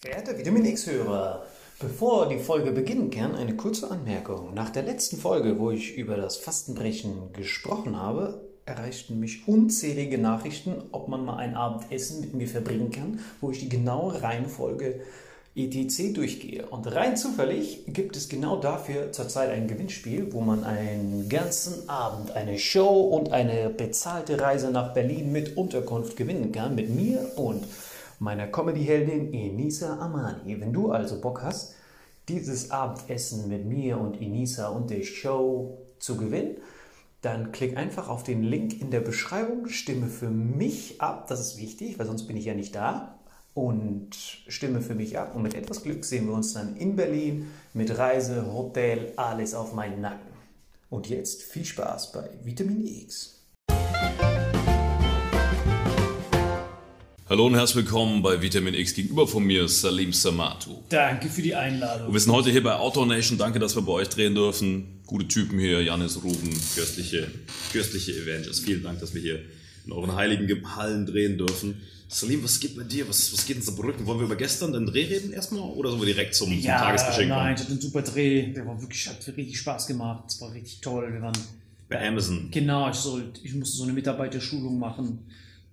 Verehrte Vitamin X-Hörer, bevor die Folge beginnen kann, eine kurze Anmerkung. Nach der letzten Folge, wo ich über das Fastenbrechen gesprochen habe, erreichten mich unzählige Nachrichten, ob man mal ein Abendessen mit mir verbringen kann, wo ich die genaue Reihenfolge ETC durchgehe. Und rein zufällig gibt es genau dafür zurzeit ein Gewinnspiel, wo man einen ganzen Abend eine Show und eine bezahlte Reise nach Berlin mit Unterkunft gewinnen kann, mit mir und meiner Comedy-Heldin Enisa Amani. Wenn du also Bock hast, dieses Abendessen mit mir und Enisa und der Show zu gewinnen, dann klick einfach auf den Link in der Beschreibung, stimme für mich ab, das ist wichtig, weil sonst bin ich ja nicht da. Und stimme für mich ab. Und mit etwas Glück sehen wir uns dann in Berlin mit Reise, Hotel, alles auf meinen Nacken. Und jetzt viel Spaß bei Vitamin X. Hallo und herzlich willkommen bei Vitamin X. Gegenüber von mir ist Salim Samatu. Danke für die Einladung. Und wir sind heute hier bei Outdoor Nation. Danke, dass wir bei euch drehen dürfen. Gute Typen hier, Janis, Ruben, köstliche, köstliche Avengers. Vielen Dank, dass wir hier in euren heiligen Hallen drehen dürfen. Salim, was geht bei dir? Was, was geht in Saarbrücken? Wollen wir über gestern den Dreh reden erstmal oder sollen wir direkt zum, zum ja, Tagesgeschenk nein, kommen? ich hatte einen super Dreh. Der war wirklich, hat richtig Spaß gemacht. Es war richtig toll. Wir waren Bei Amazon. genau, ich, sollte, ich musste so eine Mitarbeiterschulung machen.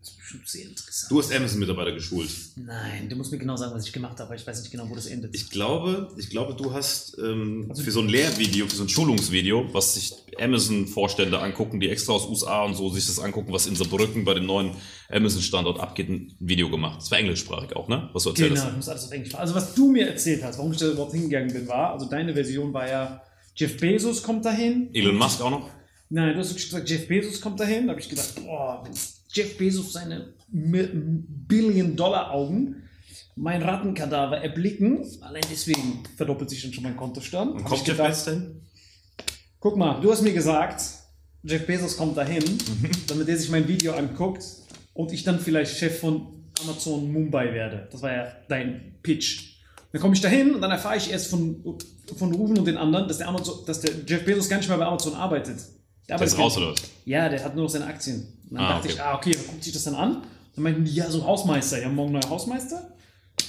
Das ist bestimmt sehr interessant. Du hast Amazon-Mitarbeiter geschult. Nein, du musst mir genau sagen, was ich gemacht habe, weil ich weiß nicht genau, wo das endet. Ich glaube, ich glaube, du hast ähm, Also für so ein Lehrvideo, für so ein Schulungsvideo, was sich Amazon-Vorstände angucken, die extra aus USA und so sich das angucken, was in Saarbrücken bei dem neuen Amazon-Standort abgeht, ein Video gemacht. Das war englischsprachig auch, ne? Was du erzählt genau, ich muss alles auf Englisch machen. Also was du mir erzählt hast, warum ich da überhaupt hingegangen bin, war, also deine Version war ja, Jeff Bezos kommt dahin. Elon Musk auch noch? Nein, du hast gesagt, Jeff Bezos kommt dahin. Da habe ich gedacht, boah, wenn Jeff Bezos seine Billion-Dollar-Augen mein Rattenkadaver erblicken, allein deswegen verdoppelt sich dann schon mein Kontostand. Und Hab kommt Jeff Bezos denn? Guck mal, du hast mir gesagt, Jeff Bezos kommt dahin, Mhm. damit er sich mein Video anguckt. und ich dann vielleicht Chef von Amazon Mumbai werde. Das war ja dein Pitch. Dann komme ich dahin und dann erfahre ich erst von, von Ruben und den anderen, dass der, Amazon, dass der Jeff Bezos gar nicht mehr bei Amazon arbeitet. Der Der ist raus, oder was? Ja, der hat nur noch seine Aktien. Und dann Ah, dachte okay. ich, ah, okay, dann guckt sich das dann an. Dann meinten die, ja, so Hausmeister. Ja, morgen neuer Hausmeister.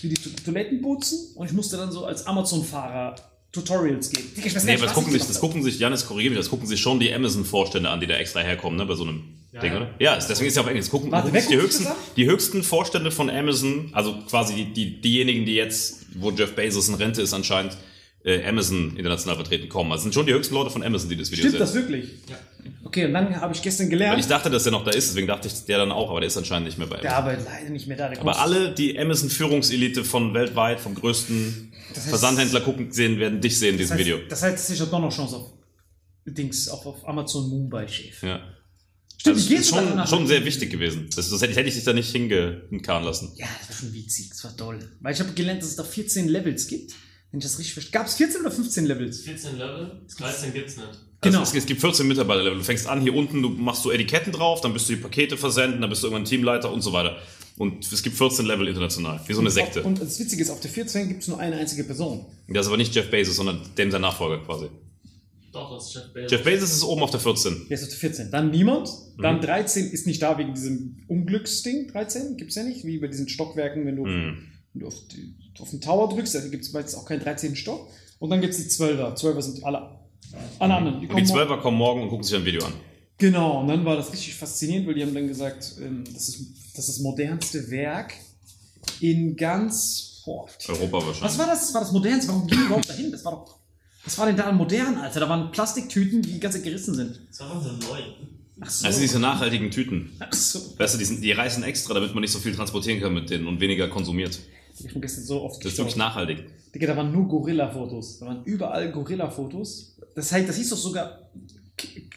Wie die To- Toiletten putzen. Und ich musste dann so als Amazon-Fahrer Tutorials geben. Ich weiß Nee, nicht, aber das gucken, ich sich, das gucken sich, Janis, korrigiere mich, das gucken sich schon die Amazon-Vorstände an, die da extra herkommen, ne, bei so einem Ding, ja. oder? Ja, ist- deswegen ist ja auf Englisch. Das gucken, Warte, gucken sich die höchsten, die höchsten Vorstände von Amazon, also quasi die, die, diejenigen, die jetzt, wo Jeff Bezos in Rente ist anscheinend, Amazon international vertreten kommen. Also sind schon die höchsten Leute von Amazon, die das Video Stimmt sehen. das wirklich? Ja. Okay, und dann habe ich gestern Weil gelernt, ich dachte, dass der noch da ist, deswegen dachte ich, der dann auch, aber der ist anscheinend nicht mehr bei der Amazon. arbeitet leider nicht mehr da. Der Aber alle, die Amazon-Führungselite von weltweit, vom größten heißt- Versandhändler gucken sehen, werden dich sehen in diesem das heißt, Video. Das heißt, ich habe doch noch Chance auf Dings, auch auf Amazon Mumbai-Chef. Ja. Stimmt, das wie ist schon, schon sehr wichtig gewesen. Das, das hätte, hätte ich dich da nicht hingekarren lassen. Ja, das war schon witzig, das war toll. Weil ich habe gelernt, dass es da 14 Levels gibt. Wenn ich das richtig verstehe. Gab es 14 oder 15 Levels? 14 Level, 13 gibt's nicht. Also Genau. es, es gibt 14 Mitarbeiterlevel. Du fängst an hier unten, du machst so Etiketten drauf, dann bist du die Pakete versenden, dann bist du irgendwann Teamleiter und so weiter. Und es gibt 14 Level international, wie so eine Sekte. Und das Witzige ist, auf der 14 gibt es nur eine einzige Person. Das ist aber nicht Jeff Bezos, sondern dem sein Nachfolger quasi. Doch, das ist Jeff Bezos. Jeff Bezos ist oben auf der 14. Wer ist auf der 14? Dann niemand. Mhm. Dann 13 ist nicht da wegen diesem Unglücksding. 13 gibt es ja nicht, wie bei diesen Stockwerken, wenn du, Mhm. wenn du auf, die, auf den Tower drückst, da gibt es meistens auch keinen 13. Stock. Und dann gibt es die 12er. 12er sind alle, alle anderen. Die Und die kommen 12er kommen morgen und gucken sich ein Video an. Genau, und dann war das richtig faszinierend, weil die haben dann gesagt, ähm, das, ist, das ist das modernste Werk in ganz. Boah, Europa was wahrscheinlich. war das? Das war das modernste. Warum ging die überhaupt dahin? Das war doch. Was war denn da modern, Alter? Da waren Plastiktüten, die ganz gerissen sind. Das war so neu. Ach so. Also diese nachhaltigen Tüten. Ach so. Weißt du, die, sind, die reißen extra, damit man nicht so viel transportieren kann mit denen und weniger konsumiert. Ich bin gestern so oft Das ist wirklich nachhaltig. Digga, da waren nur Gorilla-Fotos. Da waren überall Gorilla-Fotos. Das heißt, das hieß doch sogar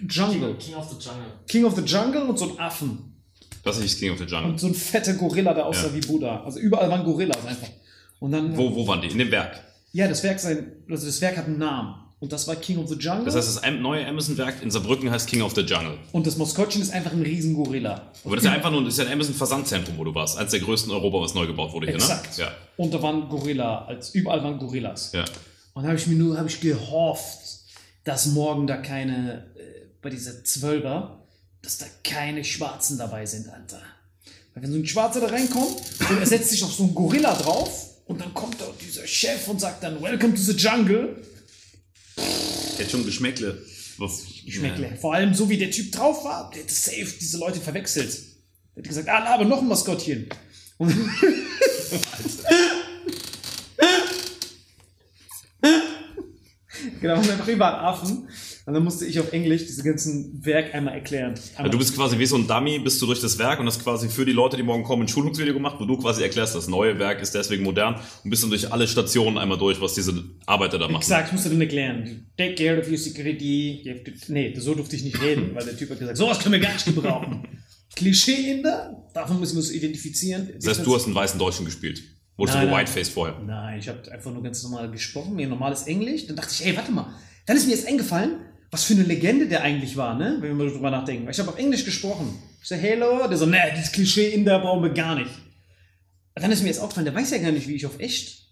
Jungle. King, King of the Jungle. King of the Jungle und so ein Affen. Das ist King of the Jungle. Und so ein fetter Gorilla, der aussah Ja. wie Buddha. Also überall waren Gorillas einfach. Und dann. Wo, wo waren die? In dem Werk. Ja, das Werk sein, also das Werk hat einen Namen. Und das war King of the Jungle. Das heißt, das neue Amazon-Werk in Saarbrücken heißt King of the Jungle. und das Maskottchen ist einfach ein riesen Gorilla. Aber das ist ja einfach nur das ist ja ein Amazon-Versandzentrum, wo du warst. Eines der größten in Europa, was neu gebaut wurde hier, Exakt. ne? Ja. Und da waren Gorilla, als überall waren Gorillas. ja. Und da habe ich mir nur, habe ich gehofft, dass morgen da keine, äh, bei dieser Zwölfer, dass da keine Schwarzen dabei sind, Alter. Weil wenn so ein Schwarzer da reinkommt und er setzt sich auf so einen Gorilla drauf und dann kommt da dieser Chef und sagt dann, Welcome to the Jungle. Hätte schon Geschmäckle. Was? Geschmäckle. Vor allem so wie der Typ drauf war, der hätte safe diese Leute verwechselt. Der hätte gesagt, ah, aber noch ein Maskottchen. Und genau, und einfach überall Affen. Und dann musste ich auf Englisch diese ganzen Werk einmal erklären. Ja, du bist quasi wie so ein Dummy, bist du durch das Werk und hast quasi für die Leute, die morgen kommen, ein Schulungsvideo gemacht, wo du quasi erklärst, das neue Werk ist deswegen modern und bist dann durch alle Stationen einmal durch, was diese Arbeiter da machen. Exakt, ich musste dann erklären. Take care of your security. You to, nee, so durfte ich nicht reden, weil der Typ hat gesagt, sowas können wir gar nicht gebrauchen. Klischee-Inder, davon müssen wir uns identifizieren. Das heißt, du hast einen weißen Deutschen gespielt. Wurdest Nein, du. Whiteface vorher? Nein, ich habe einfach nur ganz normal gesprochen, mir normales Englisch. Dann dachte ich, ey, warte mal. Dann ist mir jetzt eingefallen, was für eine Legende der eigentlich war, ne? Wenn wir mal drüber nachdenken. Ich habe auf Englisch gesprochen. Ich so, hello. Der so, ne, dieses Klischee-Inder brauchen wir gar nicht. Dann ist mir jetzt aufgefallen, der weiß ja gar nicht, wie ich auf echt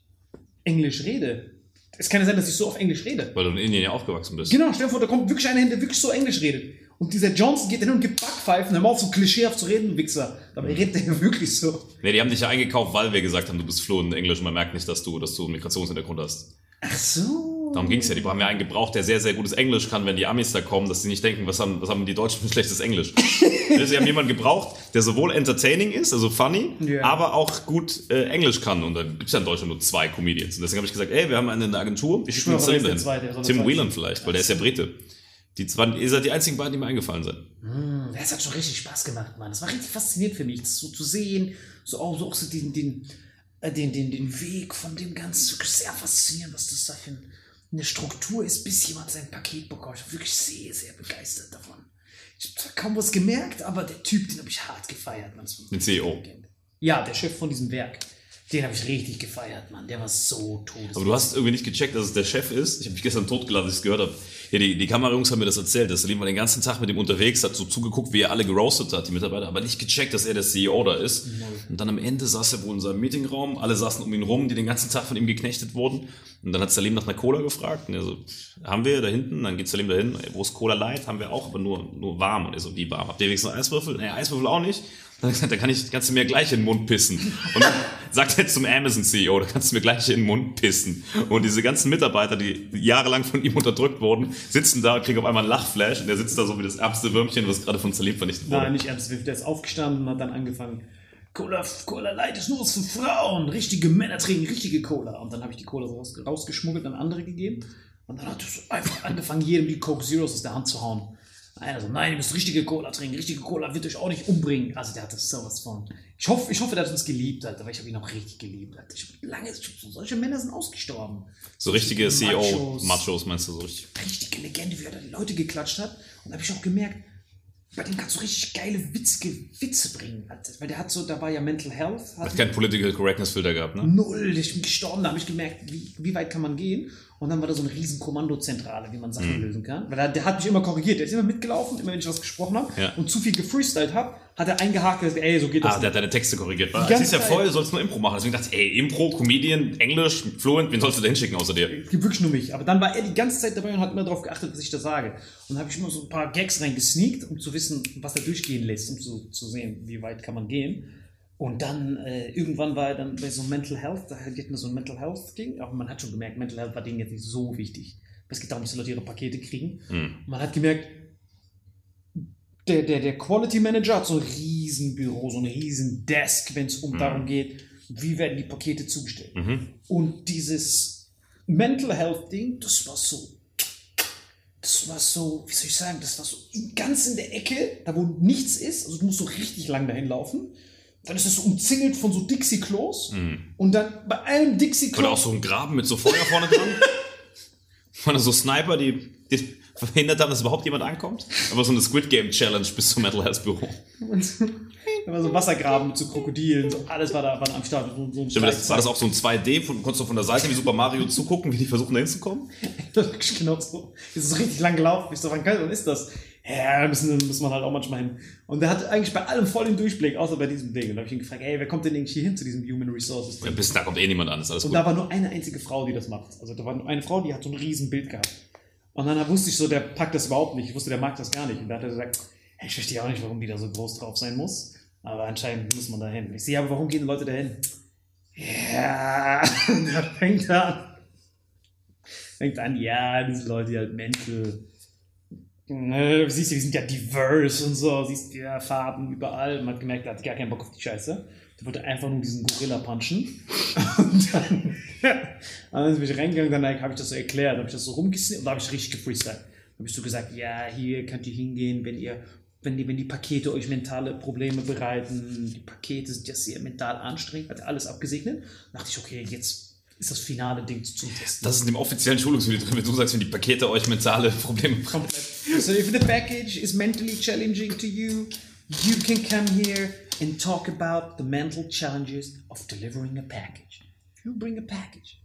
Englisch rede. Es kann ja sein, dass ich so auf Englisch rede. Weil du in Indien ja aufgewachsen bist. Genau, stell dir vor, da kommt wirklich einer hin, der wirklich so Englisch redet. Und dieser Johnson geht hin und gibt Backpfeifen, hör mal auf, so klischeehaft zu reden, Wichser. Dabei redet der ja wirklich so. Nee, die haben dich ja eingekauft, weil wir gesagt haben, du bist fluent in Englisch und man merkt nicht, dass du, dass du einen Migrationshintergrund hast. Ach so. Darum ging's ja. Die haben ja einen gebraucht, der sehr, sehr gutes Englisch kann, wenn die Amis da kommen, dass sie nicht denken, was haben, was haben die Deutschen für schlechtes Englisch. sie haben jemanden gebraucht, der sowohl entertaining ist, also funny, Ja. aber auch gut äh, Englisch kann. Und da gibt's ja in Deutschland nur zwei Comedians. Und deswegen habe ich gesagt, ey, wir haben eine, eine Agentur, ich spiele der Zweite? dahin. Tim sein? Whelan vielleicht, weil der ist ja Brite. Die zwei, ihr seid die einzigen beiden, die mir eingefallen sind. Das hat schon richtig Spaß gemacht, Mann. Das war richtig faszinierend für mich, das so zu sehen, so auch so, auch so den, den, den, den, den Weg von dem Ganzen. Wirklich sehr faszinierend, was das da für ein- eine Struktur ist, bis jemand sein Paket bekommt. Ich war wirklich sehr, sehr begeistert davon. Ich habe zwar kaum was gemerkt, aber der Typ, den habe ich hart gefeiert. Den CEO. Ja, der Chef von diesem Werk. Den habe ich richtig gefeiert, Mann. Der war so tot. Aber du hast irgendwie nicht gecheckt, dass es der Chef ist. Ich habe mich gestern totgeladen, als ich es gehört habe. Ja, die, die Kamerajungs haben mir das erzählt. dass Salim war den ganzen Tag mit ihm unterwegs, hat so zugeguckt, wie er alle geroastet hat, die Mitarbeiter, aber nicht gecheckt, dass er der CEO da ist. Und dann am Ende saß er wohl in seinem Meetingraum, alle saßen um ihn rum, die den ganzen Tag von ihm geknechtet wurden. Und dann hat Salim nach einer Cola gefragt. Und er so, haben wir da hinten? Dann geht Salim dahin, wo ist Cola Light? Haben wir auch, aber nur, nur warm. Und er so, wie warm? Habt ihr wenigstens Eiswürfel? Nee, Eiswürfel auch nicht. Dann hat er gesagt, da kann ich, kannst du mir gleich in den Mund pissen. Und dann sagt er zum Amazon-CEO, da kannst du mir gleich in den Mund pissen. Und diese ganzen Mitarbeiter, die jahrelang von ihm unterdrückt wurden, sitzen da, kriegen auf einmal einen Lachflash und der sitzt da so wie das ärmste Würmchen, was gerade von Salim vernichtet wurde. Nein, nicht ernst. Der ist aufgestanden und hat dann angefangen. Cola, Cola Light ist nur was für Frauen. Richtige Männer trinken richtige Cola. Und dann habe ich die Cola raus, rausgeschmuggelt und an andere gegeben. Und dann hat er so einfach angefangen, jedem die Coke Zeros aus der Hand zu hauen. Einer so, nein, ihr müsst richtige Cola trinken. Richtige Cola wird euch auch nicht umbringen. Also der hat das sowas von. Ich hoffe, ich hoffe, der hat uns geliebt, Alter, weil ich habe ihn auch richtig geliebt. Alter. Ich hab lange, ich solche Männer sind ausgestorben. So richtige Machos. CEO-Machos, meinst du so richtig? richtige Legende, wie er da die Leute geklatscht hat. Und da habe ich auch gemerkt, bei dem kannst du richtig geile, witzige Witze bringen. Alter. Weil der hat so, da war ja Mental Health. Hat keinen Political Correctness-Filter gehabt, ne? Null, ich bin gestorben, da habe ich gemerkt, wie, wie weit kann man gehen. Und dann war da so eine riesen Kommandozentrale, wie man Sachen Mhm. lösen kann. Weil er, der hat mich immer korrigiert, der ist immer mitgelaufen, immer wenn ich was gesprochen habe Ja. und zu viel gefreestylt habe, hat er eingehakt und gesagt, ey, so geht das Ah, der hat deine Texte korrigiert. Weil Es ist ja voll, du sollst nur Impro machen. Deswegen dachte ich, ey, Impro, Comedian, Englisch, Fluent, wen sollst du da hinschicken außer dir? Wirklich nur mich. Aber dann war er die ganze Zeit dabei und hat immer darauf geachtet, was ich da sage. Und dann habe ich immer so ein paar Gags reingesneakt, um zu wissen, was er durchgehen lässt, um zu, zu sehen, wie weit kann man gehen. Und dann, äh, irgendwann war er dann bei so Mental Health, da hatten wir so ein Mental Health Ding, aber man hat schon gemerkt, Mental Health war denen jetzt nicht so wichtig. Es geht darum, dass die Leute ihre Pakete kriegen. Und man hat gemerkt, der, der, der Quality Manager hat so ein riesen Büro, so ein riesen Desk, wenn es um darum geht, wie werden die Pakete zugestellt. Und dieses Mental Health Ding, das war so, das war so, wie soll ich sagen, das war so ganz in der Ecke, da wo nichts ist, also du musst so richtig lang dahin laufen. Dann ist das so umzingelt von so Dixie-Klos. Und dann bei einem Dixie-Klo. Oder auch so ein Graben mit so Feuer vorne dran. Oder so Sniper, die, die verhindert haben, dass überhaupt jemand ankommt. Aber so eine Squid Game Challenge bis zum Mental Health Büro. Da war so Wassergraben mit so Krokodilen, so alles war da war am Start. So, so Stimmt, das, war das auch so ein 2D, von, konntest du von der Seite wie Super Mario zugucken, wie die versuchen da hinzukommen? Das ist wirklich genau so. Das ist so richtig lang gelaufen. Ich so, wann kann, wann ist das? Ja, müssen, muss man halt auch manchmal hin. Und der hat eigentlich bei allem voll den Durchblick, außer bei diesem Ding. Und da habe ich ihn gefragt, ey, wer kommt denn eigentlich hier hin zu diesem Human Resources? Ja, bis da kommt eh niemand an, ist alles Und gut. da war nur eine einzige Frau, die das macht. Also da war nur eine Frau, die hat so ein riesen Bild gehabt. Und dann wusste ich so, der packt das überhaupt nicht. Ich wusste, der mag das gar nicht. Und da hat er gesagt, ich verstehe auch nicht, warum die da so groß drauf sein muss. Aber anscheinend muss man da hin. Ich sehe, aber warum gehen die Leute da hin? Ja, und fängt an. Fängt an, ja, diese Leute, die halt mental. Ne, siehst du, die sind ja diverse und so, siehst du, ja, Farben überall. Man hat gemerkt, er hat gar keinen Bock auf die Scheiße. Der wollte einfach nur diesen Gorilla punchen. Und dann, und dann bin ich reingegangen, dann habe ich das so erklärt, habe ich das so rumgesnippt und da habe ich richtig gefreestylt. Da habe ich so gesagt, ja, hier könnt ihr hingehen, wenn ihr, wenn die, wenn die Pakete euch mentale Probleme bereiten. Die Pakete sind ja sehr mental anstrengend, hat alles abgesegnet. Da dachte ich, okay, jetzt ist das finale Ding zum Testen. Das ist in dem offiziellen Schulungsvideo drin, wenn du sagst, wenn die Pakete euch mentale Probleme bringen. So if the package is mentally challenging to you, you can come here and talk about the mental challenges of delivering a package. You bring a package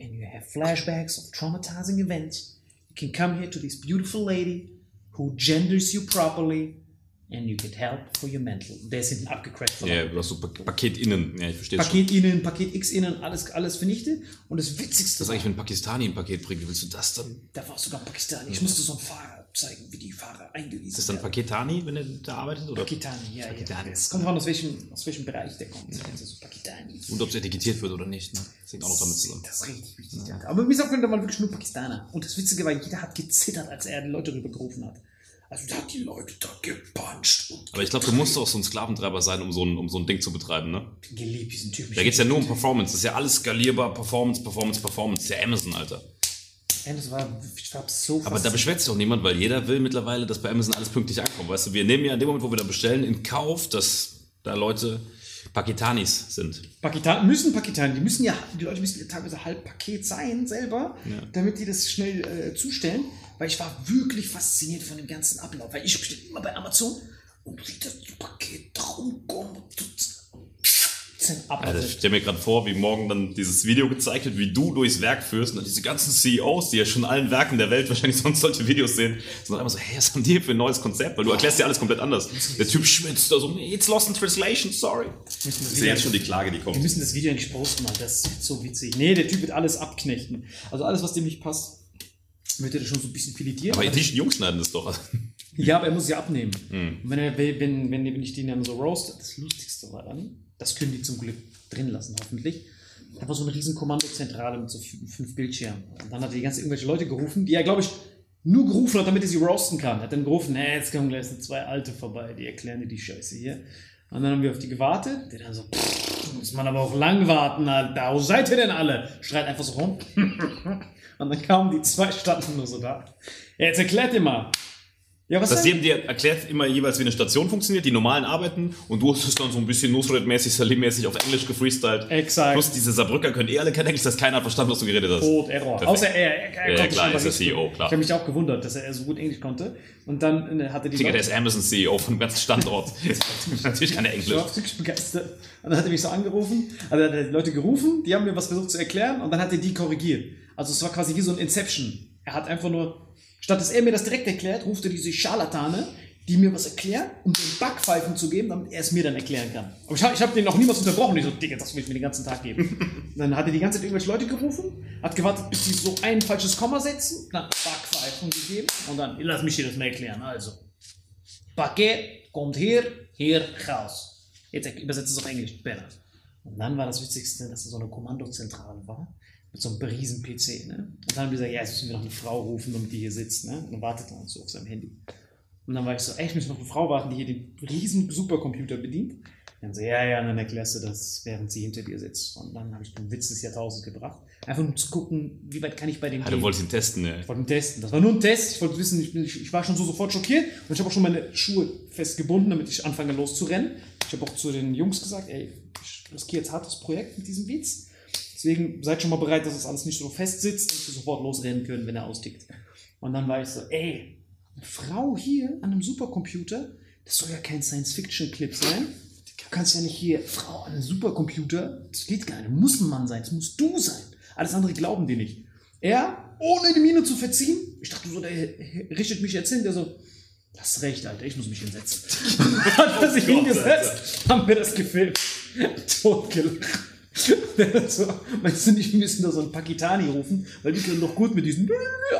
and you have flashbacks of traumatizing events, you can come here to this beautiful lady who genders you properly and you get help for your mental. Der ist hinten abgecrackt von Ja, du hast so Pa- Paket innen. Ja, ich verstehe schon. Paket innen, Paket X innen, alles, alles vernichtet. Und das Witzigste Das ist eigentlich, wenn ein Pakistani ein Paket bringt, willst du das dann? da war sogar Pakistani. Ich musste so einen Fahrer zeigen, wie die Fahrer eingewiesen Ist das dann. Paketani, wenn er da arbeitet? Oder? Pakistani, ja, ja. Pakistani. Es kommt drauf aus welchem, aus welchem Bereich der kommt. Also so Pakistani. Und ob es etikettiert wird oder nicht. Ne? Das hängt auch noch damit zusammen. Das ist richtig wichtig. Ja. Aber mir sagt, da waren wirklich nur Pakistaner. Und das Witzige war, jeder hat gezittert, als er die Leute rübergerufen hat. Also der hat die Leute da gepuncht und Aber ich glaube, du musst auch so ein Sklaventreiber sein, um so ein, um so ein Ding zu betreiben. Ne? geliebt, diesen Typen. Da geht es ja nur um Performance. Das ist ja alles skalierbar. Performance, Performance, Performance. Das ist ja Amazon, Alter. Das war, ich war so Aber da beschwert sich doch niemand, weil jeder will mittlerweile, dass bei Amazon alles pünktlich ankommt. Weißt du, wir nehmen ja in dem Moment, wo wir da bestellen, in Kauf, dass da Leute Pakitanis sind. Pakistan müssen Pakistan, die müssen ja, die Leute müssen ja teilweise halb Paket sein selber, damit die das schnell äh, zustellen. Weil ich war wirklich fasziniert von dem ganzen Ablauf. Weil ich bestelle immer bei Amazon und sehe das Paket und ab. Also, ich stelle mir gerade vor, wie morgen dann dieses Video gezeigt wird, wie du durchs Werk führst und dann diese ganzen CEOs, die ja schon allen Werken der Welt wahrscheinlich sonst solche Videos sehen, sind dann immer so, hey, was haben die hier für ein neues Konzept? Weil du erklärst ja alles komplett anders. Der Typ schwitzt da so, it's lost in translation, sorry. Ich sehe jetzt schon die Klage, die wir kommt. müssen das Video eigentlich posten, Mann. Das ist so witzig. Nee, der Typ wird alles abknechten. Also alles, was dem nicht passt, wird er schon so ein bisschen filetieren. Aber die Jungs schneiden das doch. Ja, aber er muss sie abnehmen. Hm. Und wenn, er, wenn, wenn, wenn ich den dann so roast, das Lustigste war dann, das können die zum Glück drin lassen, hoffentlich. War so eine riesen Kommandozentrale mit so fünf, Bildschirmen. Und dann hat er die ganze irgendwelche Leute gerufen, die er, glaube ich, nur gerufen hat, damit er sie roasten kann. Er hat dann gerufen, hey, jetzt kommen gleich so zwei Alte vorbei, die erklären dir die Scheiße hier. Und dann haben wir auf die gewartet. Der dann so, pff, muss man aber auch lang warten, Alter. Wo seid ihr denn alle? Schreit einfach so rum. Und dann kamen die zwei, standen nur so da. Jetzt erklärt ihr mal. Ja, was Das jedem dir erklärt immer jeweils, wie eine Station funktioniert, die normalen arbeiten und du hast es dann so ein bisschen Nusret-mäßig, Salim-mäßig auf Englisch gefreestylt. Exakt. Plus diese Saarbrücker können eh alle kein Englisch, dass keiner hat verstanden, was du geredet hast. Tod, Error. Perfekt. Außer er, er, er Ja, konnte klar, schon ist der CEO, Ich klar. habe mich auch gewundert, dass er so gut Englisch konnte. Und dann äh, hatte die Digga, der ist Amazon CEO von dem ganzen Standort. Natürlich kann er ich Englisch. war wirklich begeistert. Und dann hat er mich so angerufen, also hat er die Leute gerufen, die haben mir was versucht zu erklären und dann hat er die korrigiert. Also es war quasi wie so ein Inception. Er hat einfach nur, statt dass er mir das direkt erklärt, ruft er diese Scharlatane, die mir was erklären, um den Backpfeifen zu geben, damit er es mir dann erklären kann. Aber ich habe hab den noch niemals unterbrochen. Ich so, Digga, das will ich mir den ganzen Tag geben. dann hat er die ganze Zeit irgendwelche Leute gerufen, hat gewartet, bis die so ein falsches Komma setzen, dann Backpfeifen gegeben und dann, lass mich dir das mal erklären. Also, Paket kommt hier, hier raus. Jetzt übersetzt es auf Englisch, Banner. Und dann war das Witzigste, dass da so eine Kommandozentrale war, mit so einem riesen PC, ne? Und dann haben wir gesagt, ja, jetzt müssen wir noch eine Frau rufen, damit die hier sitzt, ne? Und dann wartet er so auf seinem Handy. Und dann war ich so, ey, ich muss noch eine Frau warten, die hier den riesen Supercomputer bedient. Dann so, ja, ja, und dann erklärst du das, während sie hinter dir sitzt. Und dann habe ich den Witz des Jahrtausends gebracht. Einfach nur zu gucken, wie weit kann ich bei dem Ah, du wolltest ihn testen, ne? ich wollte ihn testen. Das war nur ein Test. Ich wollte wissen, ich, bin, ich, ich war schon so sofort schockiert und ich habe auch schon meine Schuhe festgebunden, damit ich anfange loszurennen. Ich habe auch zu den Jungs gesagt, ey, ich riskiere jetzt hartes Projekt mit diesem Witz. Deswegen seid schon mal bereit, dass es alles nicht so fest sitzt und wir sofort losrennen können, wenn er austickt. Und dann war ich so, ey, eine Frau hier an einem Supercomputer, das soll ja kein Science-Fiction-Clip sein. Du kannst ja nicht hier, Frau an einem Supercomputer, das geht gar nicht, muss ein Mann sein, das musst du sein. Alles andere glauben die nicht. Er, ohne die Miene zu verziehen, ich dachte so, der richtet mich jetzt hin, der so, hast recht, Alter, ich muss mich hinsetzen. Hat er sich hingesetzt, haben wir das gefilmt. Totgelacht. So, meinst du nicht, wir müssen da so einen Pakistani rufen, weil die können doch gut mit diesem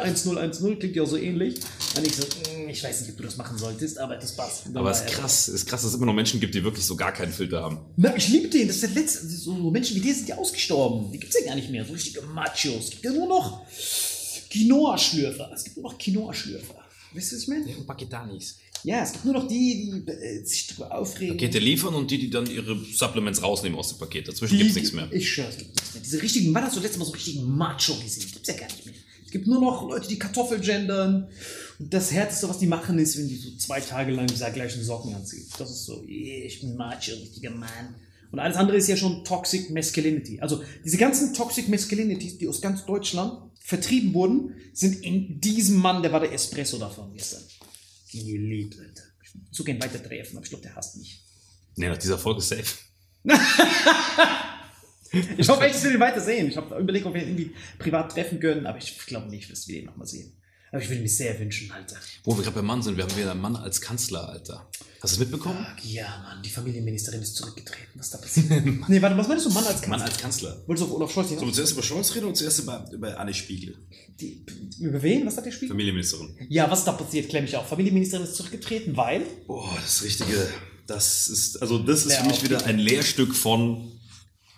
1010, klingt ja auch so ähnlich. Und ich so, "Mm, ich weiß nicht, ob du das machen solltest, aber das passt. Und Aber es ist krass, es ist krass, dass es immer noch Menschen gibt, die wirklich so gar keinen Filter haben. na, ich liebe den. Das ist der letzte. So Menschen wie der sind ja ausgestorben. Die gibt es ja gar nicht mehr. So richtige Machos. Es gibt ja nur noch Quinoa-Schlürfer. Es gibt nur noch Quinoa-Schlürfer. Weißt du, was ich meine? Pakistanis. Ja, es gibt nur noch die, die äh, sich darüber aufregen. Pakete liefern und die, die dann ihre Supplements rausnehmen aus dem Paket. Dazwischen gibt's nichts mehr. Ich schwör's, gibt nichts mehr. Diese richtigen, wann hast du letztes Mal so richtigen Macho gesehen? Gibt's ja gar nicht mehr. Es gibt nur noch Leute, die Kartoffel gendern. Und das Härteste, was die machen, ist, wenn die so zwei Tage lang diese gleichen Socken anziehen. Das ist so, yeah, ich bin Macho, richtiger Mann. Und alles andere ist ja schon Toxic Masculinity. Also diese ganzen Toxic Masculinities, die aus ganz Deutschland vertrieben wurden, sind in diesem Mann, der war der Espresso davon gestern. Geliebt, Alter. Gern weiter treffen, aber ich glaube, der hasst mich. Nee, nach dieser Folge safe. Ich hoffe echt, dass wir den weiter sehen. Ich habe überlegt, ob wir ihn irgendwie privat treffen können, aber ich glaube nicht, dass wir den nochmal sehen. Aber ich würde mir sehr wünschen, Alter. Wo wir gerade beim Mann sind, wir haben wieder einen Mann als Kanzler, Alter. Hast du es mitbekommen? Ach, ja, Mann, die Familienministerin ist zurückgetreten. Was ist da passiert? nee, warte, was meinst du? Mann als Kanzler? Mann als Kanzler. Wolltest du auf Olaf Scholz Sollen wir zuerst über Scholz reden oder zuerst über, über Anne Spiegel? Die, über wen? Was hat der Spiel? Familienministerin. Ja, was ist da passiert? Klär mich auf. Familienministerin ist zurückgetreten, weil. Boah, das Richtige, das ist, also das ist Lehr für mich wieder ein Lehrstück von,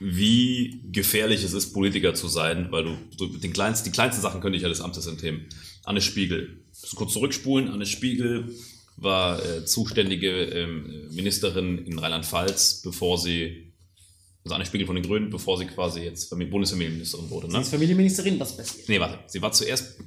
wie gefährlich es ist, Politiker zu sein, weil du, du den kleinsten, die kleinsten Sachen können dich ja des Amtes enthehmen. Anne Spiegel. Kurz zurückspulen. Anne Spiegel war äh, zuständige ähm, Ministerin in Rheinland-Pfalz, bevor sie, also Anne Spiegel von den Grünen, bevor sie quasi jetzt Famili- Bundesfamilienministerin wurde. Sie Ne? ist Familienministerin, was passiert? Nee, warte. Sie war zuerst,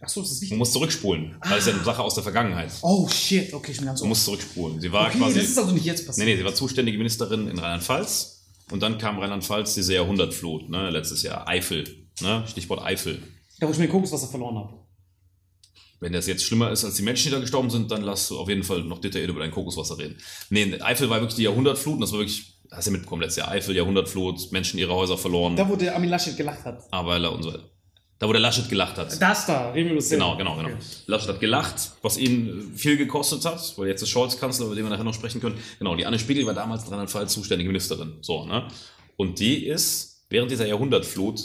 Achso, das ist man wichtig. muss zurückspulen, weil es ja eine Sache aus der Vergangenheit. Oh shit, okay, ich bin ganz Man muss zurückspulen. Sie war Okay, quasi. das ist also nicht jetzt Nee, passiert. nee, sie war zuständige Ministerin in Rheinland-Pfalz. Und dann kam Rheinland-Pfalz diese Jahrhundertflut, ne, letztes Jahr. Eifel, ne, Stichwort Eifel. Da wo ich mir Kokoswasser verloren habe. Wenn das jetzt schlimmer ist als die Menschen, die da gestorben sind, dann lass du auf jeden Fall noch detailliert über dein Kokoswasser reden. Nee, Eifel war wirklich die Jahrhundertflut und das war wirklich hast du ja mitbekommen, letztes Jahr Eifel, Jahrhundertflut, Menschen ihre Häuser verloren, Da, wo der Armin Laschet gelacht hat. Aweiler und so weiter. Da, wo der Laschet gelacht hat. Das da, Remulus Genau, genau, genau. Laschet hat gelacht, was ihn viel gekostet hat, weil jetzt ist Scholz Kanzler, über den wir nachher noch sprechen können. Genau, die Anne Spiegel war damals in Rheinland-Pfalz zuständige Ministerin. So, ne? Und die ist während dieser Jahrhundertflut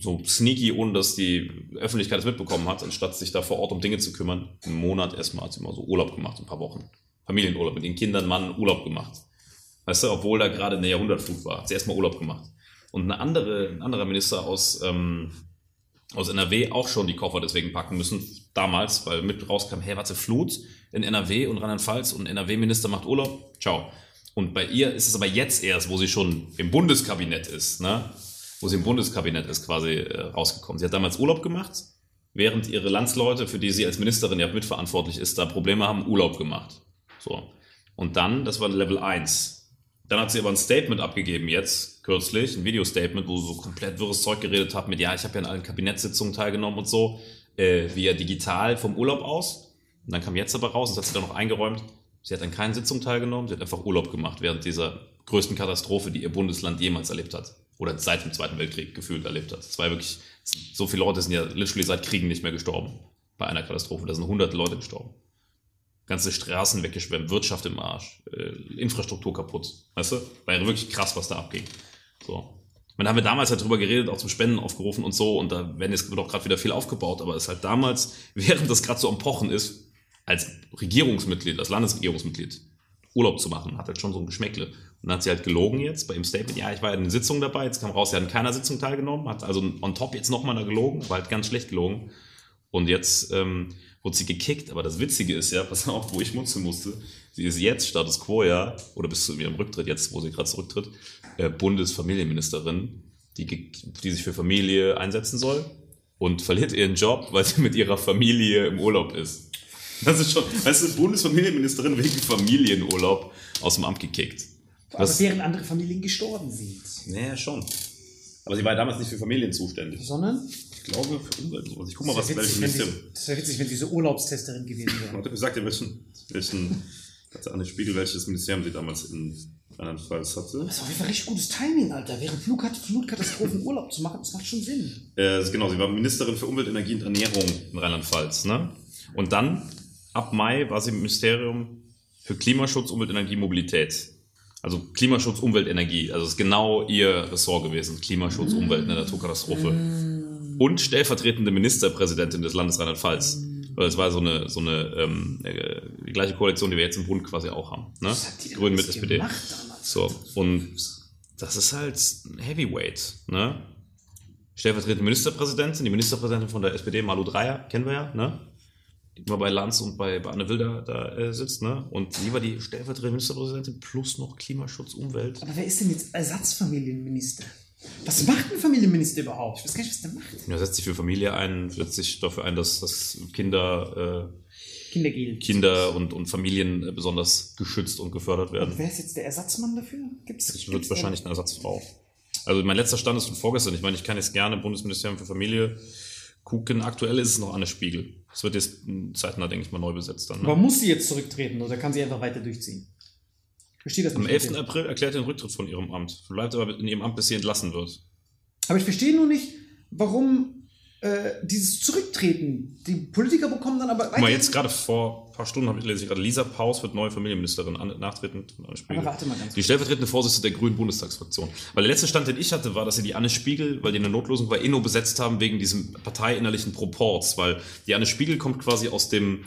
so sneaky, ohne dass die Öffentlichkeit es mitbekommen hat, anstatt sich da vor Ort um Dinge zu kümmern, einen Monat erstmal hat sie mal so Urlaub gemacht, ein paar Wochen. Familienurlaub, mit den Kindern, Mann, Urlaub gemacht. Weißt du, obwohl da gerade eine Jahrhundertflut war, hat sie erstmal Urlaub gemacht. Und eine andere, ein anderer Minister aus, ähm, aus NRW auch schon die Koffer deswegen packen müssen, damals, weil mit rauskam, hey, warte, Flut in NRW und Rheinland-Pfalz und NRW-Minister macht Urlaub, ciao. Und bei ihr ist es aber jetzt erst, wo sie schon im Bundeskabinett ist, ne? Wo sie im Bundeskabinett ist, quasi äh, rausgekommen. Sie hat damals Urlaub gemacht, während ihre Landsleute, für die sie als Ministerin ja mitverantwortlich ist, da Probleme haben, Urlaub gemacht. So. Und dann, das war Level 1. Dann hat sie aber ein Statement abgegeben jetzt, kürzlich, ein Videostatement, wo sie so komplett wirres Zeug geredet hat mit, ja, ich habe ja an allen Kabinettssitzungen teilgenommen und so, äh, via digital vom Urlaub aus. Und dann kam jetzt aber raus, das hat sie dann noch eingeräumt, sie hat an keinen Sitzungen teilgenommen, sie hat einfach Urlaub gemacht während dieser größten Katastrophe, die ihr Bundesland jemals erlebt hat. Oder seit dem Zweiten Weltkrieg gefühlt erlebt hat. Es war wirklich, so viele Leute sind ja literally seit Kriegen nicht mehr gestorben. Bei einer Katastrophe. Da sind hunderte Leute gestorben ganze Straßen weggeschwemmt, Wirtschaft im Arsch, äh, Infrastruktur kaputt. Weißt du? War ja wirklich krass, was da abging. So. Man haben wir damals halt drüber geredet, auch zum Spenden aufgerufen und so, und da werden jetzt auch gerade wieder viel aufgebaut, aber es ist halt damals, während das gerade so am Pochen ist, als Regierungsmitglied, als Landesregierungsmitglied, Urlaub zu machen, hat halt schon so ein Geschmäckle. Dann hat sie halt gelogen jetzt bei ihrem Statement, ja, ich war in den Sitzungen dabei, jetzt kam raus, sie hat in keiner Sitzung teilgenommen, hat also on top jetzt nochmal da gelogen, war halt ganz schlecht gelogen. Und jetzt ähm, wurde sie gekickt. Aber das Witzige ist ja, pass auf, wo ich munzeln musste, sie ist jetzt Status Quo ja, oder bis zu ihrem Rücktritt, jetzt, wo sie gerade zurücktritt, äh, Bundesfamilienministerin, die, die sich für Familie einsetzen soll und verliert ihren Job, weil sie mit ihrer Familie im Urlaub ist. Das ist schon, weißt du, Bundesfamilienministerin wegen Familienurlaub aus dem Amt gekickt. Aber während andere Familien gestorben sind. Naja, schon. Aber sie war ja damals nicht für Familien zuständig. Sondern? Ich glaube, für Umwelt. Ich guck mal, was Das wäre welches witzig, Ministerium. die- das wär witzig, wenn diese Urlaubstesterin gewesen wäre. Hat er gesagt, ja, welchen, welchen, hatte Anne Spiegel, welches Ministerium sie damals in Rheinland-Pfalz hatte. Das ist auf jeden Fall richtig gutes Timing, Alter. Während Flugkat Flutkatastrophen Urlaub zu machen, das macht schon Sinn. Äh, genau, sie war Ministerin für Umwelt, Energie und Ernährung in Rheinland-Pfalz. Ne? Und dann, ab Mai, war sie im Ministerium für Klimaschutz, Umwelt, Energie, Mobilität. Also Klimaschutz, Umwelt, Energie. Also das ist genau ihr Ressort gewesen. Klimaschutz, Umwelt, eine Naturkatastrophe. Und stellvertretende Ministerpräsidentin des Landes Rheinland-Pfalz. Weil es war so eine, so eine ähm, äh, die gleiche Koalition, die wir jetzt im Bund quasi auch haben. Ne? Was hat die Grünen mit SPD. gemacht? So, und das ist halt Heavyweight, ne? Stellvertretende Ministerpräsidentin, die Ministerpräsidentin von der SPD, Malu Dreyer, kennen wir ja, ne? Immer bei Lanz und bei, bei Anne Wilder da äh, sitzt, ne? Und sie war die stellvertretende Ministerpräsidentin plus noch Klimaschutz, Umwelt. Aber wer ist denn jetzt Ersatzfamilienminister? Was macht ein Familienminister überhaupt? Ich weiß gar nicht, was der macht. Ja, setzt sich für Familie ein, setzt sich dafür ein, dass, dass Kinder, äh, Kinder und, und Familien äh, besonders geschützt und gefördert werden. Und wer ist jetzt der Ersatzmann dafür? Gibt's, gibt's da- wahrscheinlich eine Ersatzfrau. Also mein letzter Stand ist von vorgestern. Ich meine, ich kann jetzt gerne Bundesministerium für Familie gucken. Aktuell ist es noch Anne Spiegel. Es wird jetzt mh, zeitnah, denke ich mal, neu besetzt dann. Aber Ne? muss sie jetzt zurücktreten oder kann sie einfach weiter durchziehen? Verstehe das Am nicht. 11. April erklärt er den Rücktritt von ihrem Amt. Bleibt aber in ihrem Amt, bis sie entlassen wird. Aber ich verstehe nur nicht, warum äh, dieses Zurücktreten. Die Politiker bekommen dann aber Guck mal, jetzt gerade vor ein paar Stunden habe ich lese ich gerade, Lisa Paus wird neue Familienministerin, an, nachtretend Anne Spiegel. Aber warte mal ganz Die stellvertretende Vorsitzende der Grünen Bundestagsfraktion. Weil der letzte Stand, den ich hatte, war, dass sie die Anne Spiegel, weil die eine Notlosung war, eh nur besetzt haben wegen diesem parteiinnerlichen Proports. Weil die Anne Spiegel kommt quasi aus dem,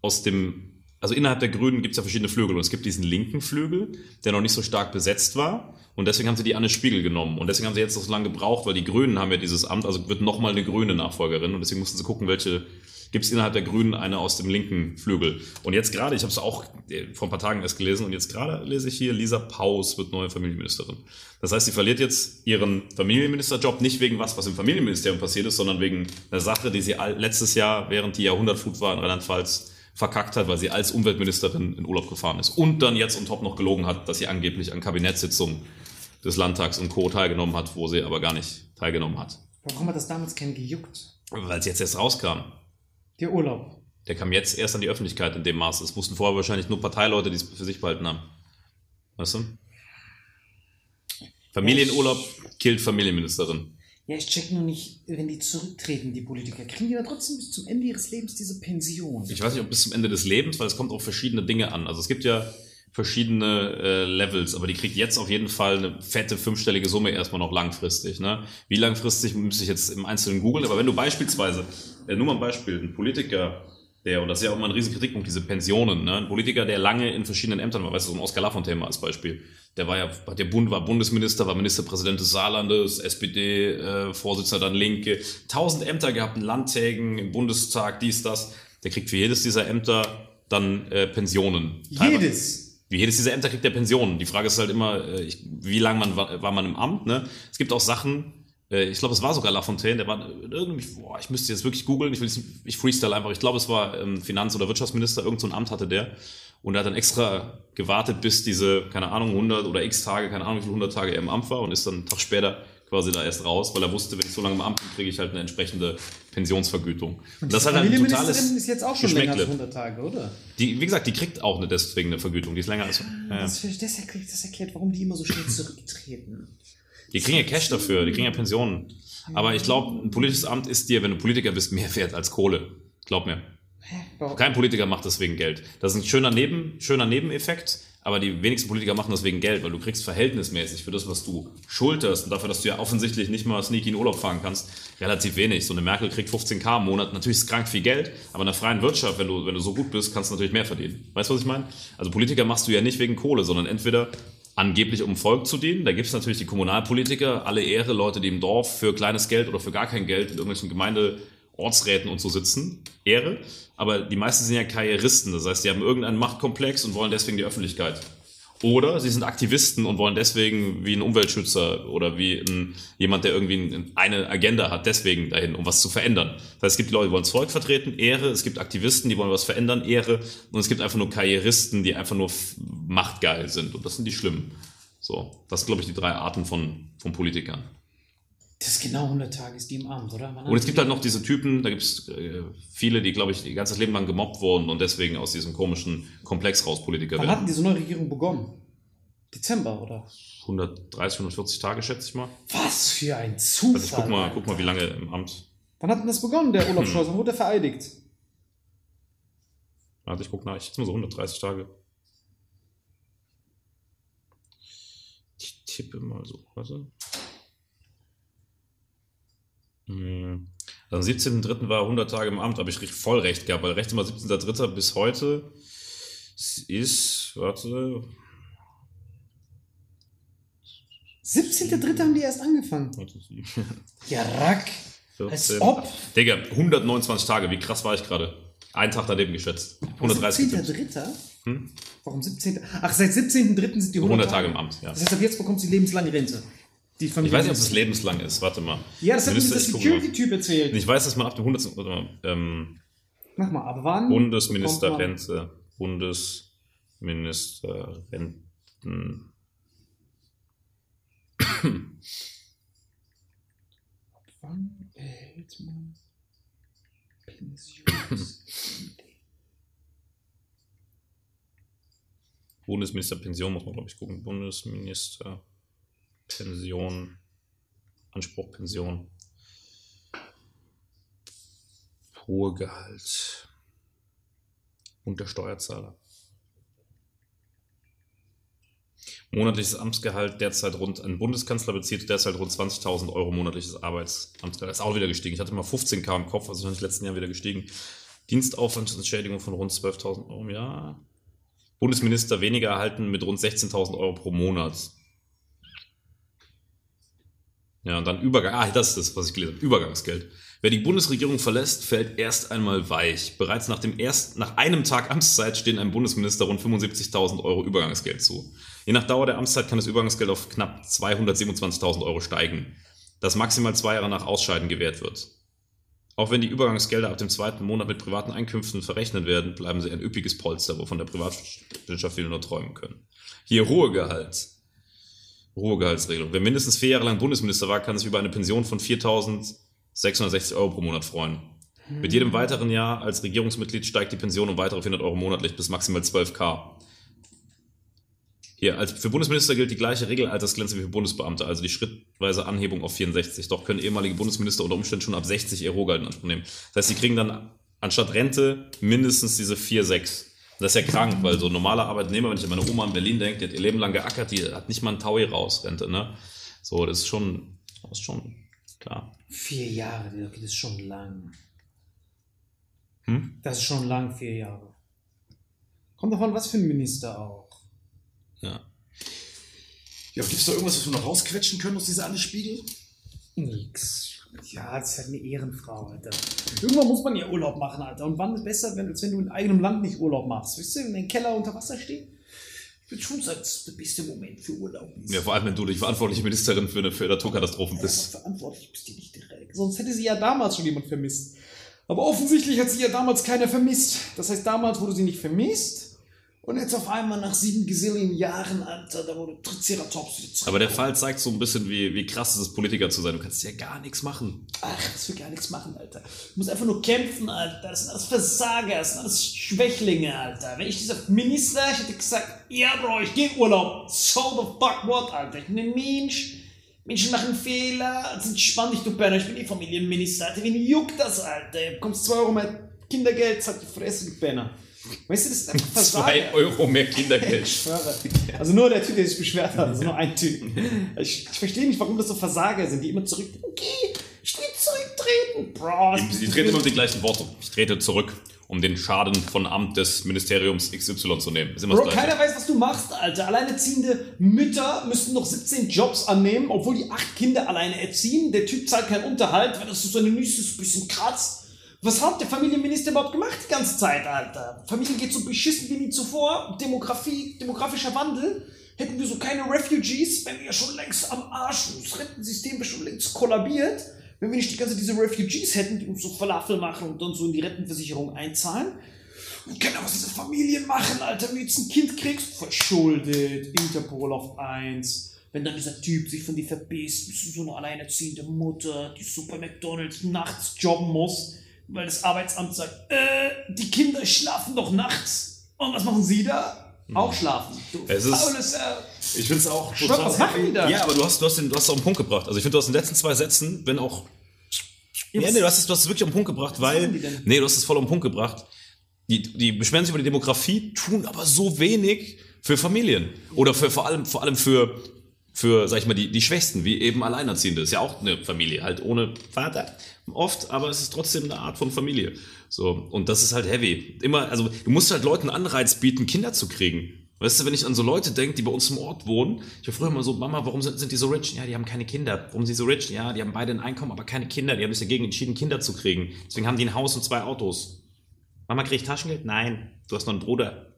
aus dem, also innerhalb der Grünen gibt es ja verschiedene Flügel. Und es gibt diesen linken Flügel, der noch nicht so stark besetzt war. Und deswegen haben sie die Anne Spiegel genommen. Und deswegen haben sie jetzt noch so lange gebraucht, weil die Grünen haben ja dieses Amt, also wird nochmal eine grüne Nachfolgerin. Und deswegen mussten sie gucken, welche gibt es innerhalb der Grünen eine aus dem linken Flügel. Und jetzt gerade, ich habe es auch äh, vor ein paar Tagen erst gelesen, und jetzt gerade lese ich hier, Lisa Paus wird neue Familienministerin. Das heißt, sie verliert jetzt ihren Familienministerjob nicht wegen was, was im Familienministerium passiert ist, sondern wegen einer Sache, die sie letztes Jahr, während die Jahrhundertflut war in Rheinland-Pfalz, verkackt hat, weil sie als Umweltministerin in Urlaub gefahren ist. Und dann jetzt on top noch gelogen hat, dass sie angeblich an Kabinettssitzungen des Landtags und Co. teilgenommen hat, wo sie aber gar nicht teilgenommen hat. Warum hat das damals keinen gejuckt? Weil es jetzt erst rauskam. Der Urlaub. Der kam jetzt erst an die Öffentlichkeit in dem Maße. Es mussten vorher wahrscheinlich nur Parteileute, die es für sich behalten haben. Weißt du? Familienurlaub killt Familienministerin. Ja, ich check nur nicht, wenn die zurücktreten, die Politiker, kriegen die da trotzdem bis zum Ende ihres Lebens diese Pension? Ich weiß nicht, ob bis zum Ende des Lebens, weil es kommt auf verschiedene Dinge an. Also es gibt ja verschiedene äh, Levels, aber die kriegt jetzt auf jeden Fall eine fette fünfstellige Summe erstmal noch langfristig. Ne? Wie langfristig müsste ich jetzt im Einzelnen googeln, aber wenn du beispielsweise, äh, nur mal ein Beispiel, ein Politiker, der, und das ist ja auch mal ein riesen Kritikpunkt, diese Pensionen, ne? ein Politiker, der lange in verschiedenen Ämtern war, weißt du, so ein Oskar Lafontaine mal als Beispiel, der war ja, der Bund, war Bundesminister, war Ministerpräsident des Saarlandes, SPD, äh, dann Linke, tausend Ämter gehabt in Landtägen, im Bundestag, dies, das, der kriegt für jedes dieser Ämter dann äh, Pensionen. Teilweise- Jedes. wie jedes dieser Ämter kriegt der Pensionen. Die Frage ist halt immer, äh, ich, wie lange man war, war man im Amt. Ne? Es gibt auch Sachen, ich glaube, es war sogar Lafontaine, der war irgendwie, boah, ich müsste jetzt wirklich googeln, ich, will ich freestyle einfach. Ich glaube, es war ähm, Finanz- oder Wirtschaftsminister, irgend so ein Amt hatte der. Und er hat dann extra gewartet, bis diese, keine Ahnung, 100 oder x Tage, keine Ahnung, wie viele 100 Tage er im Amt war und ist dann einen Tag später quasi da erst raus, weil er wusste, wenn ich so lange im Amt bin, kriege ich halt eine entsprechende Pensionsvergütung. Und das ist halt ein totales ist jetzt auch schon länger als Geschmäckle. 100 Tage, oder? Die, wie gesagt, die kriegt auch eine deswegen eine Vergütung, die ist länger als. Ja, ja. Das, das, erklärt, das erklärt, warum die immer so schnell zurücktreten. Die kriegen ja Cash dafür, die kriegen ja Pensionen. Aber ich glaube, ein politisches Amt ist dir, wenn du Politiker bist, mehr wert als Kohle. Glaub mir. Kein Politiker macht das wegen Geld. Das ist ein schöner, Neben, schöner Nebeneffekt, aber die wenigsten Politiker machen das wegen Geld, weil du kriegst verhältnismäßig für das, was du schulterst und dafür, dass du ja offensichtlich nicht mal sneaky in Urlaub fahren kannst, relativ wenig. So eine Merkel kriegt 15k im Monat. Natürlich ist krank viel Geld, aber in der freien Wirtschaft, wenn du, wenn du so gut bist, kannst du natürlich mehr verdienen. Weißt du, was ich meine? Also Politiker machst du ja nicht wegen Kohle, sondern entweder angeblich um Volk zu dienen. Da gibt es natürlich die Kommunalpolitiker, alle Ehre, Leute, die im Dorf für kleines Geld oder für gar kein Geld in irgendwelchen Gemeindeortsräten und so sitzen. Ehre. Aber die meisten sind ja Karrieristen. Das heißt, die haben irgendeinen Machtkomplex und wollen deswegen die Öffentlichkeit. Oder sie sind Aktivisten und wollen deswegen wie ein Umweltschützer oder wie ein, jemand, der irgendwie ein- eine Agenda hat, deswegen dahin, um was zu verändern. Das heißt, es gibt die Leute, die wollen das Volk vertreten, Ehre, es gibt Aktivisten, die wollen was verändern, Ehre, und es gibt einfach nur Karrieristen, die einfach nur machtgeil sind. Und das sind die Schlimmen. So, das sind, glaube ich, die drei Arten von, von Politikern. Das ist genau 100 Tage ist die im Amt, oder? Wann Und es gibt halt noch diese Typen, da gibt es äh, viele, die, glaube ich, ihr ganzes Leben lang gemobbt wurden und deswegen aus diesem komischen Komplex raus Politiker Wann hat werden. denn diese neue Regierung begonnen? Dezember, oder? 130, 140 Tage, schätze ich mal. Was für ein Zufall. Also ich guck mal, guck mal, wie lange im Amt. Wann hat denn das begonnen, der Olaf Scholz? Wann wurde er vereidigt? Warte, ich guck nach. Ich schätze mal so 130 Tage. Ich tippe mal so. Warte. Hm. Also am 17.03. war er 100 Tage im Amt, habe ich voll recht gehabt, weil rechts mal 17.03. bis heute ist, warte, 17.3. haben die erst angefangen. Ja, Rack. 14. Als ob. Digga, 129 Tage, wie krass war ich gerade? Einen Tag daneben geschätzt. 130 getippt. 17.3.? Hm? Warum 17.? Ach, seit 17.3. sind die 100, 100 Tage im Amt, ja. Das heißt, ab jetzt bekommt sie lebenslange Rente. Die Ich Familie weiß nicht, ob es lebenslang ist. Warte mal. Ja, das hat mir dieser ich. Security-Typ erzählt. Ich weiß, dass man ab dem 100. Warte mal, ähm, Mach mal, aber wann? Bundesministerrente. Bundesministerrenten. Wann erhält man Pensions? Bundesministerpension muss man, glaube ich, gucken. Bundesministerpension. Anspruch Pension. Hohe Gehalt. Und der Steuerzahler. Monatliches Amtsgehalt derzeit rund, ein Bundeskanzler bezieht derzeit rund 20.000 Euro monatliches Arbeitsamtsgehalt. Das ist auch wieder gestiegen. Ich hatte mal 15k im Kopf, also ist nicht letzten Jahr wieder gestiegen. Dienstaufwandsentschädigung von rund 12.000 Euro im Jahr. Bundesminister weniger erhalten mit rund 16.000 Euro pro Monat. Ja, und dann Übergang. Ah, das ist das, was ich gelesen habe. Übergangsgeld. Wer die Bundesregierung verlässt, fällt erst einmal weich. Bereits nach, dem erst, nach einem Tag Amtszeit stehen einem Bundesminister rund 75.000 Euro Übergangsgeld zu. Je nach Dauer der Amtszeit kann das Übergangsgeld auf knapp 227.000 Euro steigen, das maximal zwei Jahre nach Ausscheiden gewährt wird. Auch wenn die Übergangsgelder ab dem zweiten Monat mit privaten Einkünften verrechnet werden, bleiben sie ein üppiges Polster, wovon der Privatwirtschaft viele nur träumen können. Hier Ruhegehalt. Ruhegehaltsregelung. Wer mindestens vier Jahre lang Bundesminister war, kann sich über eine Pension von 4.660 Euro pro Monat freuen. Mit jedem weiteren Jahr als Regierungsmitglied steigt die Pension um weitere 400 Euro monatlich bis maximal 12k. Hier, als, für Bundesminister gilt die gleiche Regel Altersgrenze wie für Bundesbeamte, also die schrittweise Anhebung auf 64. Doch können ehemalige Bundesminister unter Umständen schon ab 60 ihr Rohgeld in Anspruch nehmen. Das heißt, sie kriegen dann anstatt Rente mindestens diese 4,6. Das ist ja krank, weil so ein normaler Arbeitnehmer, wenn ich an meine Oma in Berlin denke, die hat ihr Leben lang geackert, die hat nicht mal einen Taui raus, Rente, ne? So, das ist schon, das ist schon klar. Vier Jahre, das ist schon lang. Hm? Das ist schon lang, vier Jahre. Kommt davon, was für ein Minister auch. Ja. Ja, gibt es da irgendwas, was wir noch rausquetschen können aus dieser Anne-Spiegel? Nix. Ja, das ist halt eine Ehrenfrau, Alter. Irgendwann muss man ja Urlaub machen, Alter. Und wann ist besser, wenn, als wenn du in eigenem Land nicht Urlaub machst? Weißt du, wenn dein Keller unter Wasser steht? Ich würde schon sagen, das ist der beste Moment für Urlaub. Ja, vor allem, wenn du die verantwortliche Ministerin für, eine, für Naturkatastrophen bist. verantwortlich bist du nicht direkt. Sonst hätte sie ja damals schon jemand vermisst. Aber offensichtlich hat sie ja damals keiner vermisst. Das heißt, damals wurde sie nicht vermisst. Und jetzt auf einmal nach sieben Gazillion Jahren, Alter, da wurde Triceratops wieder zurück. Aber der Fall zeigt so ein bisschen, wie, wie krass es ist, Politiker zu sein. Du kannst ja gar nichts machen. Ach, das will gar nichts machen, Alter. Du musst einfach nur kämpfen, Alter. Das sind alles Versager, das sind alles Schwächlinge, Alter. Wenn ich dieser Minister, ich hätte gesagt, ja, Bro, ich geh Urlaub. So the fuck what, Alter. Ich bin ein Mensch. Menschen machen Fehler. Also entspann dich, du Penner. Ich bin eh Familienminister, Alter. Wen juckt das, Alter? Du bekommst zwei Euro mehr Kindergeld, sag die Fresse, du Penner. Weißt du, das ist einfach Versager. Zwei Euro mehr Kindergeld. Also nur der Typ, der sich beschwert hat, also nur ein Typ. Ich, ich verstehe nicht, warum das so Versager sind, die immer zurück. Okay, ich will zurücktreten. Bro, Sie treten immer mit den gleichen Worten. Ich trete zurück, um den Schaden von Amt des Ministeriums XY zu nehmen. Ist immer Bro, keiner weiß, was du machst, Alter. Alleinerziehende Mütter müssten noch 17 Jobs annehmen, obwohl die acht Kinder alleine erziehen. Der Typ zahlt keinen Unterhalt, weil das so seine Nüsse bisschen kratzt. Was hat der Familienminister überhaupt gemacht die ganze Zeit, Alter? Familien geht so beschissen wie nie zuvor. Demografie, demografischer Wandel. Hätten wir so keine Refugees, wären wir ja schon längst am Arsch. Das Rentensystem wäre schon längst kollabiert. Wenn wir nicht die ganze diese Refugees hätten, die uns so Falafel machen und dann so in die Rentenversicherung einzahlen. Und genau, was diese Familien machen, Alter. Wenn du jetzt ein Kind kriegst, verschuldet, Interpol auf 1. Wenn dann dieser Typ sich von dir verbisst, bist du so eine alleinerziehende Mutter, die super McDonalds nachts jobben muss, weil das Arbeitsamt sagt, äh, die Kinder schlafen doch nachts. Und was machen sie da? Auch schlafen. Du Es ist- faules, äh, Ich finde es auch Stopp, was machen die da? Ja, aber du hast, du hast, den, du hast es auf den Punkt gebracht. Also ich finde, du hast in den letzten zwei Sätzen, wenn auch. Ja, was- nee, du hast es, du hast es wirklich auf den Punkt gebracht, weil. Nee, du hast es voll auf den Punkt gebracht. Die, die beschweren sich über die Demografie, tun aber so wenig für Familien. Oder für, vor allem, vor allem für, für, sag ich mal, die, die Schwächsten, wie eben Alleinerziehende. Ist ja auch eine Familie, halt ohne Vater oft, aber es ist trotzdem eine Art von Familie. So, und das ist halt heavy. Immer, also du musst halt Leuten Anreiz bieten, Kinder zu kriegen. Weißt du, wenn ich an so Leute denke, die bei uns im Ort wohnen, ich war früher immer so, Mama, warum sind, sind die so rich? Ja, die haben keine Kinder. Warum sind die so rich? Ja, die haben beide ein Einkommen, aber keine Kinder. Die haben sich dagegen entschieden, Kinder zu kriegen. Deswegen haben die ein Haus und zwei Autos. Mama kriegt Taschengeld? Nein. Du hast noch einen Bruder.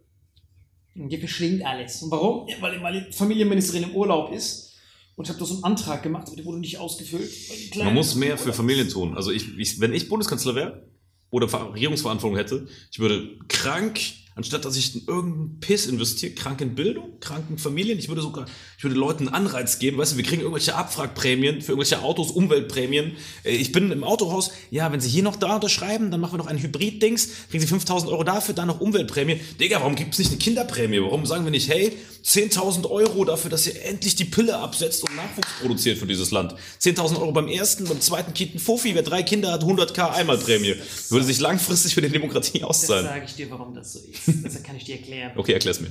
Die verschlingt alles. Und warum? Ja, weil meine Familienministerin im Urlaub ist. Und ich habe da so einen Antrag gemacht, aber der wurde nicht ausgefüllt. Man muss mehr für Familien tun. Also ich, ich wenn ich Bundeskanzler wäre oder Ver- Regierungsverantwortung hätte, ich würde krank, anstatt dass ich in irgendeinen Piss investiere, krank in Bildung, krank in Familien, ich würde sogar, ich würde Leuten einen Anreiz geben, weißt du, wir kriegen irgendwelche Abwrackprämien für irgendwelche Autos, Umweltprämien. Äh, Ich bin im Autohaus, ja, wenn Sie hier noch da unterschreiben, dann machen wir noch ein Hybrid-Dings, kriegen Sie 5000 Euro dafür, dann noch Umweltprämie. Digga, warum gibt es nicht eine Kinderprämie? Warum sagen wir nicht, hey, 10.000 Euro dafür, dass ihr endlich die Pille absetzt und Nachwuchs produziert für dieses Land? 10.000 Euro beim ersten, beim zweiten Kind ein Fuffi, wer drei Kinder hat, 100k Einmalprämie. Würde sich langfristig für die Demokratie auszahlen. sage ich dir, warum das so ist. Das kann ich dir erklären. Okay, erklär's mir.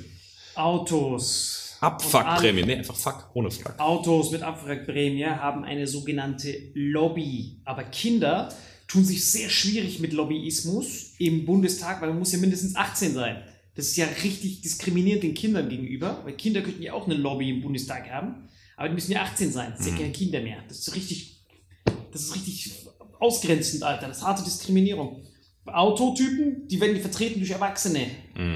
Autos. Abfuckprämie, nee, einfach fuck, ohne fuck. Autos mit Abwrackprämie haben eine sogenannte Lobby. Aber Kinder tun sich sehr schwierig mit Lobbyismus im Bundestag, weil man muss ja mindestens 18 sein. Das ist ja richtig diskriminierend den Kindern gegenüber, weil Kinder könnten ja auch eine Lobby im Bundestag haben, aber die müssen ja 18 sein. Das sind ja keine Kinder mehr. Das ist richtig, das ist richtig ausgrenzend, Alter. Das ist harte Diskriminierung. Autotypen, die werden vertreten durch Erwachsene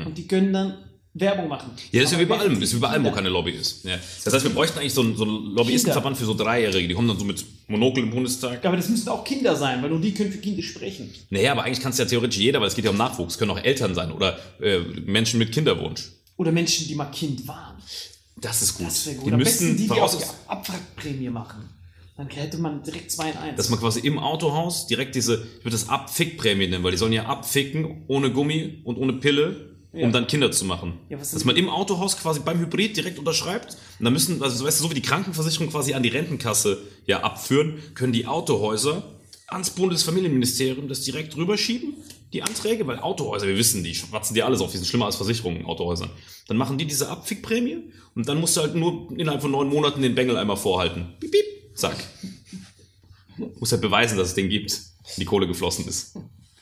und die können dann Werbung machen. Ja, das ist ja wie bei allem, das ist wie bei allem, wo keine Lobby ist. Ja. Das heißt, wir bräuchten eigentlich so einen, so einen Lobbyistenverband für so Dreijährige, die kommen dann so mit Monokel im Bundestag. Aber das müssten auch Kinder sein, weil nur die können für Kinder sprechen. Naja, aber eigentlich kann es ja theoretisch jeder, weil es geht ja um Nachwuchs. Können auch Eltern sein oder äh, Menschen mit Kinderwunsch. Oder Menschen, die mal Kind waren. Das ist gut. Das wäre gut. Die Am müssten besten die, die auch die Abwrackprämie machen. Dann hätte man direkt 2 in 1. dass man quasi im Autohaus direkt diese, ich würde das Abfickprämie nennen, weil die sollen ja abficken ohne Gummi und ohne Pille um dann Kinder zu machen. Ja, Dass man im Autohaus quasi beim Hybrid direkt unterschreibt. Und dann müssen, also weißt du, so wie die Krankenversicherung quasi an die Rentenkasse ja abführen, können die Autohäuser ans Bundesfamilienministerium das direkt rüberschieben, die Anträge, weil Autohäuser, wir wissen, die schwatzen dir alles auf, die sind schlimmer als Versicherungen, Autohäuser. Dann machen die diese Abfickprämie und dann musst du halt nur innerhalb von neun Monaten den Bengel einmal vorhalten. Piep, piep, zack. Muss halt beweisen, dass es den gibt, die Kohle geflossen ist.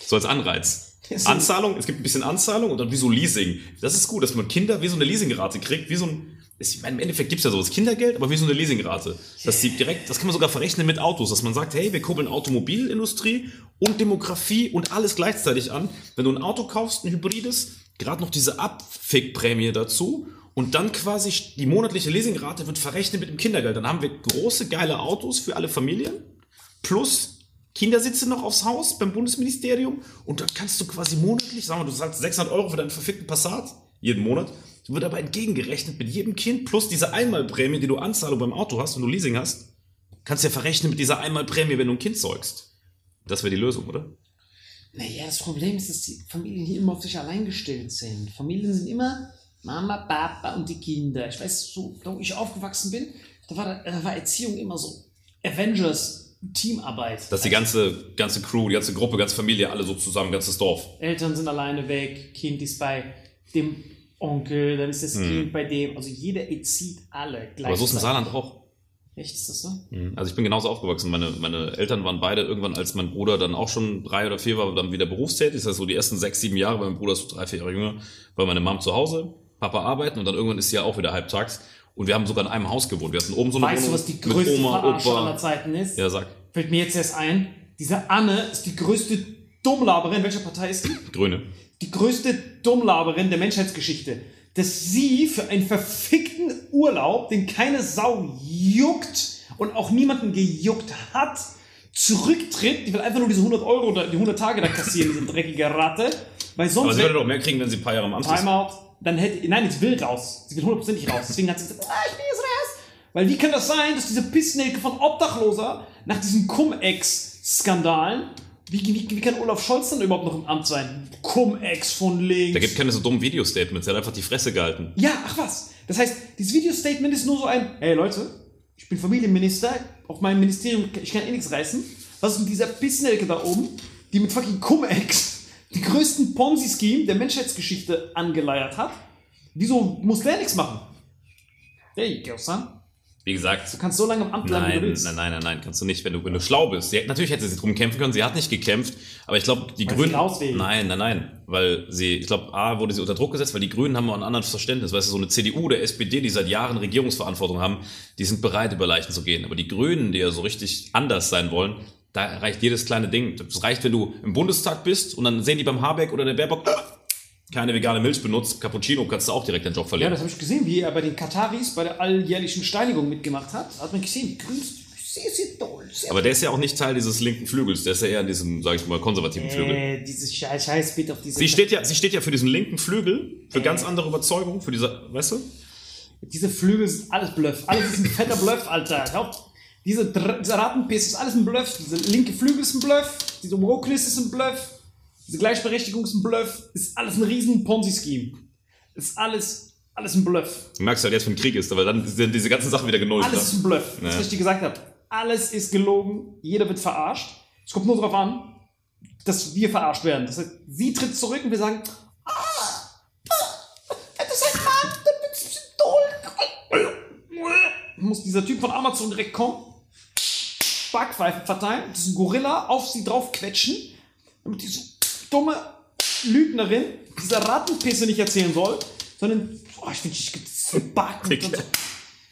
So als Anreiz. Anzahlung, es gibt ein bisschen Anzahlung und dann wie so Leasing. Das ist gut, dass man Kinder wie so eine Leasingrate kriegt, wie so ein, ich meine, im Endeffekt gibt es ja sowas Kindergeld, aber wie so eine Leasingrate. Dass die direkt, das kann man sogar verrechnen mit Autos, dass man sagt, hey, wir kurbeln Automobilindustrie und Demografie und alles gleichzeitig an. Wenn du ein Auto kaufst, ein hybrides, gerade noch diese Abfickprämie dazu und dann quasi die monatliche Leasingrate wird verrechnet mit dem Kindergeld. Dann haben wir große, geile Autos für alle Familien plus Kindersitze noch aufs Haus beim Bundesministerium und dann kannst du quasi monatlich, sagen wir, du zahlst 600 Euro für deinen verfickten Passat jeden Monat, wird aber entgegengerechnet mit jedem Kind plus diese Einmalprämie, die du Anzahlung beim Auto hast, wenn du Leasing hast, kannst du ja verrechnen mit dieser Einmalprämie, wenn du ein Kind zeugst. Das wäre die Lösung, oder? Naja, das Problem ist, dass die Familien hier immer auf sich allein gestellt sind. Familien sind immer Mama, Papa und die Kinder. Ich weiß, so, da wo ich aufgewachsen bin, da war, da war Erziehung immer so Avengers, Teamarbeit. Dass die ganze, ganze Crew, die ganze Gruppe, ganze Familie, alle so zusammen, ganzes Dorf. Eltern sind alleine weg, Kind ist bei dem Onkel, dann ist das Kind bei dem. Also jeder erzieht alle. Hm. Aber so ist im Saarland auch. Echt, ist das so? Also ich bin genauso aufgewachsen. Meine, meine Eltern waren beide irgendwann, als mein Bruder dann auch schon drei oder vier war, dann wieder berufstätig. Das heißt, so die ersten sechs, sieben Jahre, weil mein Bruder ist so drei, vier Jahre jünger, war meine Mom zu Hause, Papa arbeiten und dann irgendwann ist sie ja auch wieder halbtags. Und wir haben sogar in einem Haus gewohnt. Wir hatten oben so eine Weißt du, Wohnung was die größte Oma, Verarsche aller Opa. Zeiten ist? Ja, sag. Fällt mir jetzt erst ein, diese Anne ist die größte Dummlaberin. Welcher Partei ist die? Grüne. Die größte Dummlaberin der Menschheitsgeschichte. Dass sie für einen verfickten Urlaub, den keine Sau juckt und auch niemanden gejuckt hat, zurücktritt. Die will einfach nur diese 100 Euro oder die 100 Tage da kassieren, diese dreckige Ratte. Weil Aber sonst sie würde doch mehr kriegen, wenn sie ein paar Jahre im Amt ist. Timeout, dann hätte, nein, sie will raus. Sie will hundertprozentig raus. Deswegen hat sie gesagt, ah, ich will jetzt raus. Weil wie kann das sein, dass diese Pissnelke von Obdachloser nach diesen Cum-Ex-Skandalen, wie, wie, wie kann Olaf Scholz dann überhaupt noch im Amt sein? Cum-Ex von links. Da gibt keine so dummen Video-Statements. Er hat einfach die Fresse gehalten. ja, ach was. Das heißt, dieses Video-Statement ist nur so ein, hey Leute, ich bin Familienminister, auf meinem Ministerium, ich kann eh nichts reißen. Was ist mit dieser Pissnelke da oben, die mit fucking Cum-Ex die größten Ponzi-Scheme der Menschheitsgeschichte angeleiert hat? Wieso muss der nichts machen? Hey, Gersan, Wie gesagt, du kannst so lange im Amt bleiben, wie du Nein, willst. nein, nein, nein, nein, kannst du nicht, wenn du, wenn du schlau bist. Sie, natürlich hätte sie drum kämpfen können, sie hat nicht gekämpft, aber ich glaube, die Weil Grünen. Nein, nein, nein, weil sie, ich glaube, A, wurde sie unter Druck gesetzt, weil die Grünen haben auch ein anderes Verständnis. Weißt du, so eine CDU oder SPD, die seit Jahren Regierungsverantwortung haben, die sind bereit, über Leichen zu gehen. Aber die Grünen, die ja so richtig anders sein wollen, da reicht jedes kleine Ding. Das reicht, wenn du im Bundestag bist und dann sehen die beim Habeck oder der Baerbock, äh, keine vegane Milch benutzt, Cappuccino, kannst du auch direkt deinen Job Ja, verlieren. das habe ich gesehen, wie er bei den Kataris bei der alljährlichen Steinigung mitgemacht hat. Hat man gesehen, Grünen sind sehr, sehr toll. Sehr aber der ist ja auch nicht Teil dieses linken Flügels, der ist ja eher in diesem, sag ich mal, konservativen Flügel. äh, dieses scheiß, Bild auf diese, Sie steht ja, sie steht ja für diesen linken Flügel, für ganz andere Überzeugungen, für diese, weißt du? diese Flügel sind alles Bluff. Alles ist ein fetter Bluff, Alter. Glaub, diese, dieser Rattenpiss ist alles ein Bluff. Diese linke Flügel ist ein Bluff. Diese Wokeness ist ein Bluff. Diese Gleichberechtigung ist ein Bluff. Ist alles ein riesen Ponzi-Scheme. Ist alles, alles ein Bluff. Du merkst halt jetzt, wenn Krieg ist, aber dann sind diese ganzen Sachen wieder genullt. Alles ist ein Bluff, das Ja. was ich dir gesagt habe. Alles ist gelogen, jeder wird verarscht. Es kommt nur darauf an, dass wir verarscht werden. Das heißt, sie tritt zurück und wir sagen, ah, das ist ein Mann, wird ein bisschen toll. Muss dieser Typ von Amazon direkt kommen, Backpfeifen verteilen, diesen Gorilla auf sie drauf quetschen, damit diese dumme Lügnerin dieser Rattenpisse nicht erzählen soll, sondern, oh, ich finde, ich Backen und so.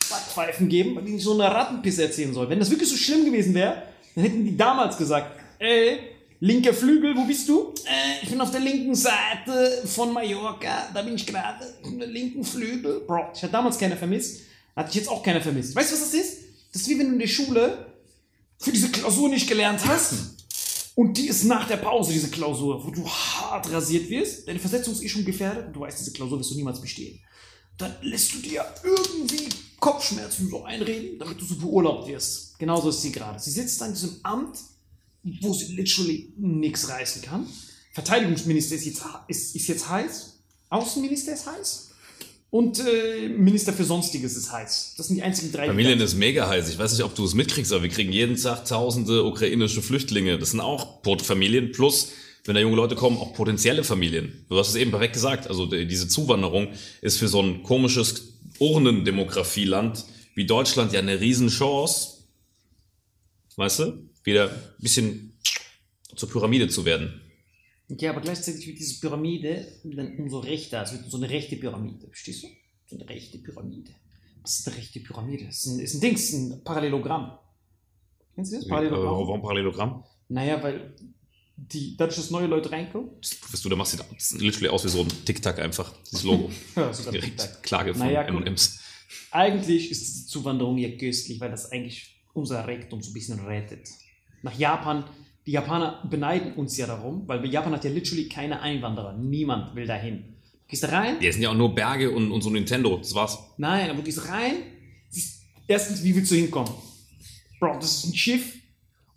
Backpfeifen geben, weil die nicht so eine Rattenpisse erzählen soll. Wenn das wirklich so schlimm gewesen wäre, dann hätten die damals gesagt, ey, linker Flügel, wo bist du? Äh, ich bin auf der linken Seite von Mallorca, da bin ich gerade, auf der linken Flügel. Bro, ich hatte damals keiner vermisst, hatte ich jetzt auch keiner vermisst. Weißt du, was das ist? Das ist wie wenn du in der Schule für diese Klausur nicht gelernt hast. Und die ist nach der Pause, diese Klausur, wo du hart rasiert wirst. Deine Versetzung ist eh schon gefährdet und du weißt, diese Klausur wirst du niemals bestehen dann lässt du dir irgendwie Kopfschmerzen so einreden, damit du so beurlaubt wirst. Genauso ist sie gerade. Sie sitzt an diesem Amt, wo sie literally nichts reißen kann. Verteidigungsminister ist jetzt, ist, ist jetzt heiß. Außenminister ist heiß. Und äh, Minister für Sonstiges ist heiß. Das sind die einzigen drei. Familien ist mega heiß. Ich weiß nicht, ob du es mitkriegst, aber wir kriegen jeden Tag tausende ukrainische Flüchtlinge. Das sind auch Familien plus, wenn da junge Leute kommen, auch potenzielle Familien. Du hast es eben perfekt gesagt. Also die- diese Zuwanderung ist für so ein komisches Urnendemografieland wie Deutschland ja eine Riesenchance. Weißt du? Wieder ein bisschen zur Pyramide zu werden. Ja, aber gleichzeitig wird diese Pyramide dann umso rechter. Es wird so eine rechte Pyramide. Verstehst du? So eine rechte Pyramide. Was ist eine rechte Pyramide? Das ist ein, ist ein Dings, ein Parallelogramm. Kennst du das? Äh, Parallelogramm? Warum Parallelogramm? Naja, weil die, dadurch, dass neue Leute reinkommen. Weißt du, da machst du das sieht literally aus wie so ein Tic-Tac einfach. Dieses Logo. Ja, sogar Direkt. Klage von Naja. M&M's. Eigentlich ist diese Zuwanderung ja köstlich, weil das eigentlich unser Rektum so ein bisschen rettet. Nach Japan, die Japaner beneiden uns ja darum, weil Japan hat ja literally keine Einwanderer. Niemand will dahin. Du gehst da rein, Ja, es sind ja auch nur Berge und, und so Nintendo. Das war's. nein, aber du gehst rein, erstens, wie willst du hinkommen? Bro, das ist ein Schiff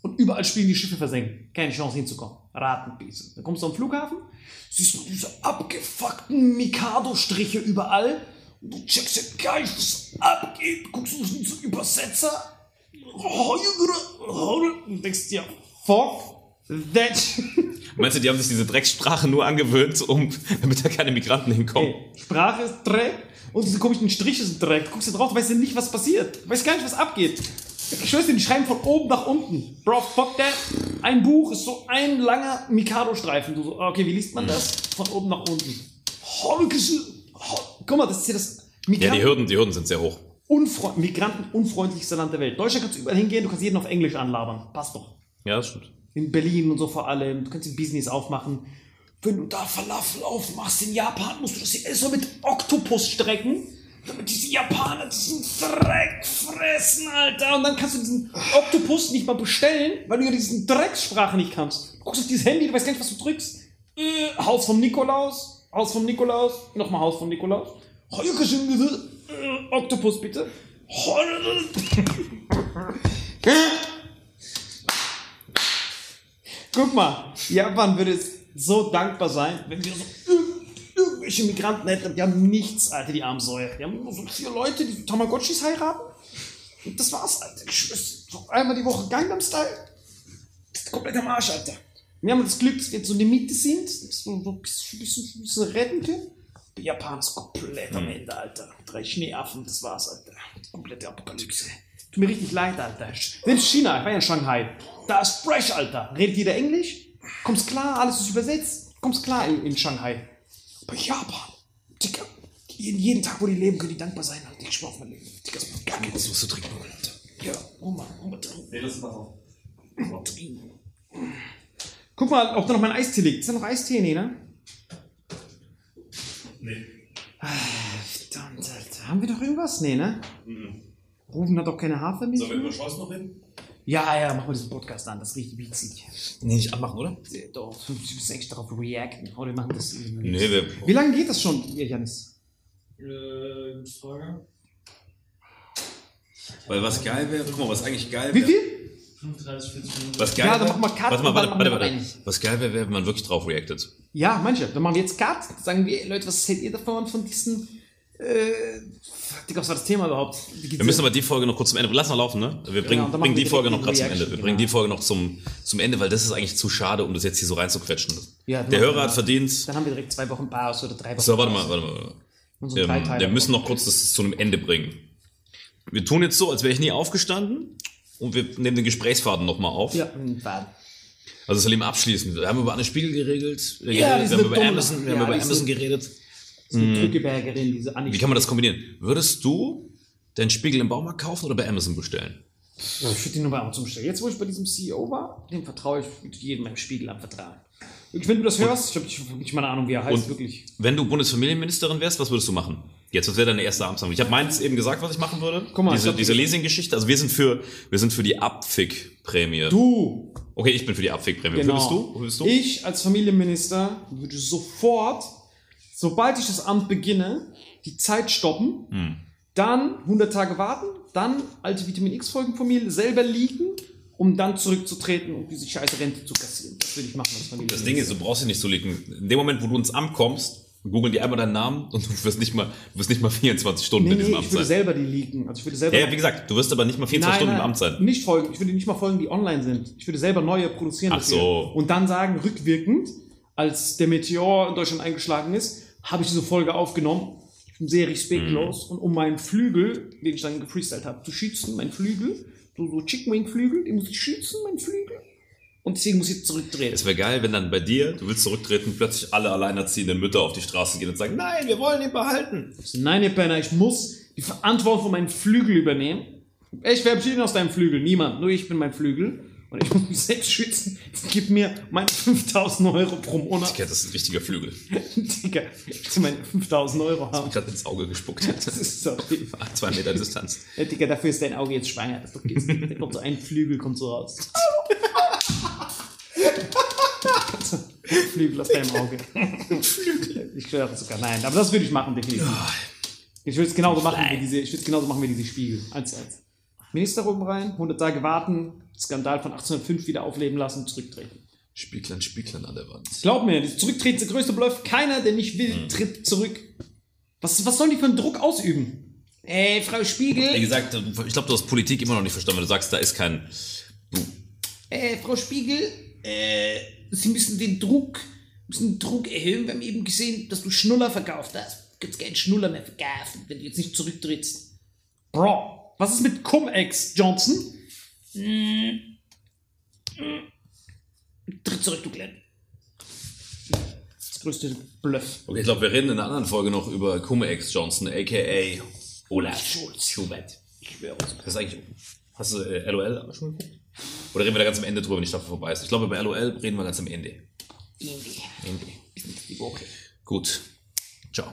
und überall spielen die Schiffe versenken. Keine Chance hinzukommen. Raten, bitte. Dann kommst du am Flughafen, siehst du diese abgefuckten Mikado-Striche überall und du checkst ja geil, was abgeht. Guckst du so Übersetzer. Und denkst dir, fuck that. Meinst du, die haben sich diese Dreckssprache nur angewöhnt, um, damit da keine Migranten hinkommen? Ey, Sprache ist Dreck und diese komischen Striche sind Dreck. Du guckst da drauf, du weißt ja nicht, was passiert. Du weißt gar nicht, was abgeht. Ich schwör's dir, die schreiben von oben nach unten. Bro, fuck that. Ein Buch ist so ein langer Mikado-Streifen. Du so, okay, wie liest man das? Von oben nach unten. Holkese. Hol- Guck mal, das ist hier das Ja, die Migranten Hürden, die Hürden sind sehr hoch. unfreund migrantenunfreundlichste Land der Welt. Deutschland kannst du überall hingehen, du kannst jeden auf Englisch anlabern. Passt doch. Ja, das stimmt. In Berlin und so vor allem. Du kannst ein Business aufmachen. Wenn du da Falafel aufmachst in Japan, musst du das hier erstmal mit Oktopus strecken, damit diese Japaner diesen Dreck fressen, Alter. Und dann kannst du diesen Oktopus nicht mal bestellen, weil du ja diesen Dreckssprache nicht kannst. Du guckst auf dieses Handy, du weißt gar nicht, was du drückst. Äh, Haus vom Nikolaus, Haus vom Nikolaus, nochmal Haus vom Nikolaus. Äh, Oktopus bitte. Guck mal, Japan würde es so dankbar sein, wenn wir so irg- irgendwelche Migranten hätten. Die haben nichts, Alter, die armen Säue. Die haben nur so vier Leute, die Tamagotchis heiraten. Und das war's, Alter. So einmal die Woche Gangnam Style. Das ist komplett am Arsch, Alter. Wir haben das Glück, dass wir jetzt so in der Mitte sind, dass wir so ein bisschen, bisschen, retten können. Japan ist komplett am Ende, Alter. Drei Schneeaffen, das war's, Alter. Komplette Apokalypse. Tut mir richtig leid, Alter. Selbst China, ich war ja in Shanghai. Da ist fresh, Alter. Redet jeder Englisch? Kommst klar, alles ist übersetzt. Kommst klar in, in Shanghai. Aber Japan, Digga, jeden, jeden Tag, wo die leben, können die dankbar sein, Alter. Ich schwör auf mein Leben. Digga, ist gar nichts. musst du trinken Alter. Ja, oh Mann, oh Mann. Nee, das ist Wasser. Guck mal, ob da noch mein Eistee liegt. Ist da noch Eistee, nee, ne? Nee. Verdammt, Alter. Haben wir doch irgendwas? Nee, ne? Rufen hat doch keine Hafermilch. Sollen wir mehr? über Scheiß noch reden? Ja, ja, mach mal diesen Podcast an. Das riecht witzig. Nee, nicht anmachen, oder? Doch, du musst echt darauf reacten. Oder wir machen das. Nee, wir, Wie lange geht das schon, ihr Janis? Äh, Frage. weil was geil wäre, guck mal, was eigentlich geil Wie wäre. viel? 35, 40 Minuten. Was geil Ja, dann wär- mach mal Cut Warte mal, warte, warte, machen wir warte. Was geil wäre, wäre, wenn man wirklich drauf reactet. Ja, manche. Dann machen wir jetzt Cut. Sagen wir, Leute, was hält ihr davon, von diesen. Äh, Digga, was war das Thema überhaupt? Wir müssen aber die Folge noch kurz zum Ende. Lass mal laufen, ne? Wir bringen, dann bringen die Folge noch gerade zum Ende. Wir Reaction, bringen genau. die Folge noch zum, zum Ende, weil das ist eigentlich zu schade, um das jetzt hier so reinzuquetschen. Ja, Der Hörer hat verdient. Dann haben wir direkt zwei Wochen Pause oder drei Wochen. So, warte mal, warte mal. Warte mal. So Ähm, wir müssen noch kurz das zu einem Ende bringen. Wir tun jetzt so, als wäre ich nie aufgestanden und wir nehmen den Gesprächsfaden nochmal auf. Ja, Faden. Also Salim abschließend. Wir haben über Anne Spiegel geregelt. Ja, geredet, wir haben über Amazon, wir ja, haben über Amazon geredet. Das ist eine Drückebergerin, diese Anni. Mhm. Wie kann man das kombinieren? Würdest du deinen Spiegel im Baumarkt kaufen oder bei Amazon bestellen? Ich würde die nur bei Amazon bestellen. Jetzt, wo ich bei diesem CEO war, dem vertraue ich mit jedem meinem Spiegel anvertrauen. Wirklich, wenn du das hörst, ich habe nicht, mal eine Ahnung, wie er heißt, Und- wirklich. Wenn du Bundesfamilienministerin wärst, was würdest du machen? Jetzt, was wäre deine erste Amtshandlung? Ich habe meins eben gesagt, was ich machen würde. Guck mal, diese diese Leasing-Geschichte. Also wir sind für, wir sind für die Abfick-Prämie. Du, Okay, ich bin für die Abfick-Prämie. genau. Würdest du? Würdest du? Ich als Familienminister würde sofort, sobald ich das Amt beginne, die Zeit stoppen, Hm. dann 100 Tage warten, dann alte Vitamin X-Folgen von mir selber liegen, um dann zurückzutreten und diese scheiße Rente zu kassieren. Das würde ich machen als Das Familienminister. Ding ist, du brauchst dich nicht zu legen. In dem Moment, wo du ins Amt kommst, googeln die einmal deinen Namen und du wirst nicht mal, du wirst nicht mal 24 Stunden Nee, in diesem ich Amt würde sein. selber die leaken. Also ich würde selber. Ja, ja, wie gesagt, du wirst aber nicht mal 24 Stunden im Amt sein. Nicht folgen. Ich würde nicht mal folgen, die online sind. Ich würde selber neue produzieren. Ach dafür. so. Und dann sagen, rückwirkend, als der Meteor in Deutschland eingeschlagen ist, habe ich diese Folge aufgenommen. Ich bin sehr respektlos. Mhm. Und um meinen Flügel, den ich dann gefreestylt habe, zu schützen, meinen Flügel, so, so Chicken Wing Flügel, den muss ich schützen, meinen Flügel. Und deswegen muss ich zurückdrehen. Es wäre geil, wenn dann bei dir, du willst zurücktreten, plötzlich alle alleinerziehenden Mütter auf die Straße gehen und sagen, nein, wir wollen ihn behalten. Nein, ihr Penner, ich muss die Verantwortung für meinen Flügel übernehmen. Ich verabschiede ihn aus deinem Flügel. Niemand. Nur ich bin mein Flügel. Und ich muss mich selbst schützen. Gib mir meine 5000 Euro pro Monat. Ja, das ist ein richtiger Flügel. Digga, ich will meine 5000 Euro haben. Gerade ins Auge gespuckt. Das ist so. Zwei Meter Distanz. Ja, Digga, dafür ist dein Auge jetzt schwanger. Das ist. Da kommt so ein Flügel, kommt so raus. Flügel aus deinem Auge. Flügel. Ich schwöre sogar, nein. Aber das würde ich machen, definitiv. Ich würde es genauso machen wie diese, ich würde es genauso machen wie diese Spiegel. Eins eins. Minister oben rein, 100 Tage warten, Skandal von 1805 wieder aufleben lassen, zurücktreten. Spieglein, Spieglein an der Wand. Glaub mir, das Zurücktreten ist der größte Bluff. Keiner, der nicht will, tritt zurück. Was, was sollen die für einen Druck ausüben? Ey, Frau Wie Spiegel. gesagt, ich glaube, du hast Politik immer noch nicht verstanden, wenn du sagst, da ist kein. Du, Äh, Frau Spiegel, äh, Sie müssen den Druck, müssen den Druck erhöhen. Wir haben eben gesehen, dass du Schnuller verkauft hast. Du kannst keinen Schnuller mehr verkaufen, wenn du jetzt nicht zurücktrittst. Bro, was ist mit Cum-Ex, Johnson? Mm. Tritt zurück, du Glenn. Das größte Bluff. okay, ich glaube, wir reden in einer anderen Folge noch über Cum-Ex Johnson, a.k.a. Olaf Schulz. Schubert. Ich schwöre. Das ist eigentlich. Hast du äh, LOL schon geguckt? Oder reden wir da ganz am Ende drüber, wenn die Staffel vorbei ist? Ich glaube, bei LOL reden wir ganz am Ende. Indie. Ende. Nächste Woche. Gut. Ciao.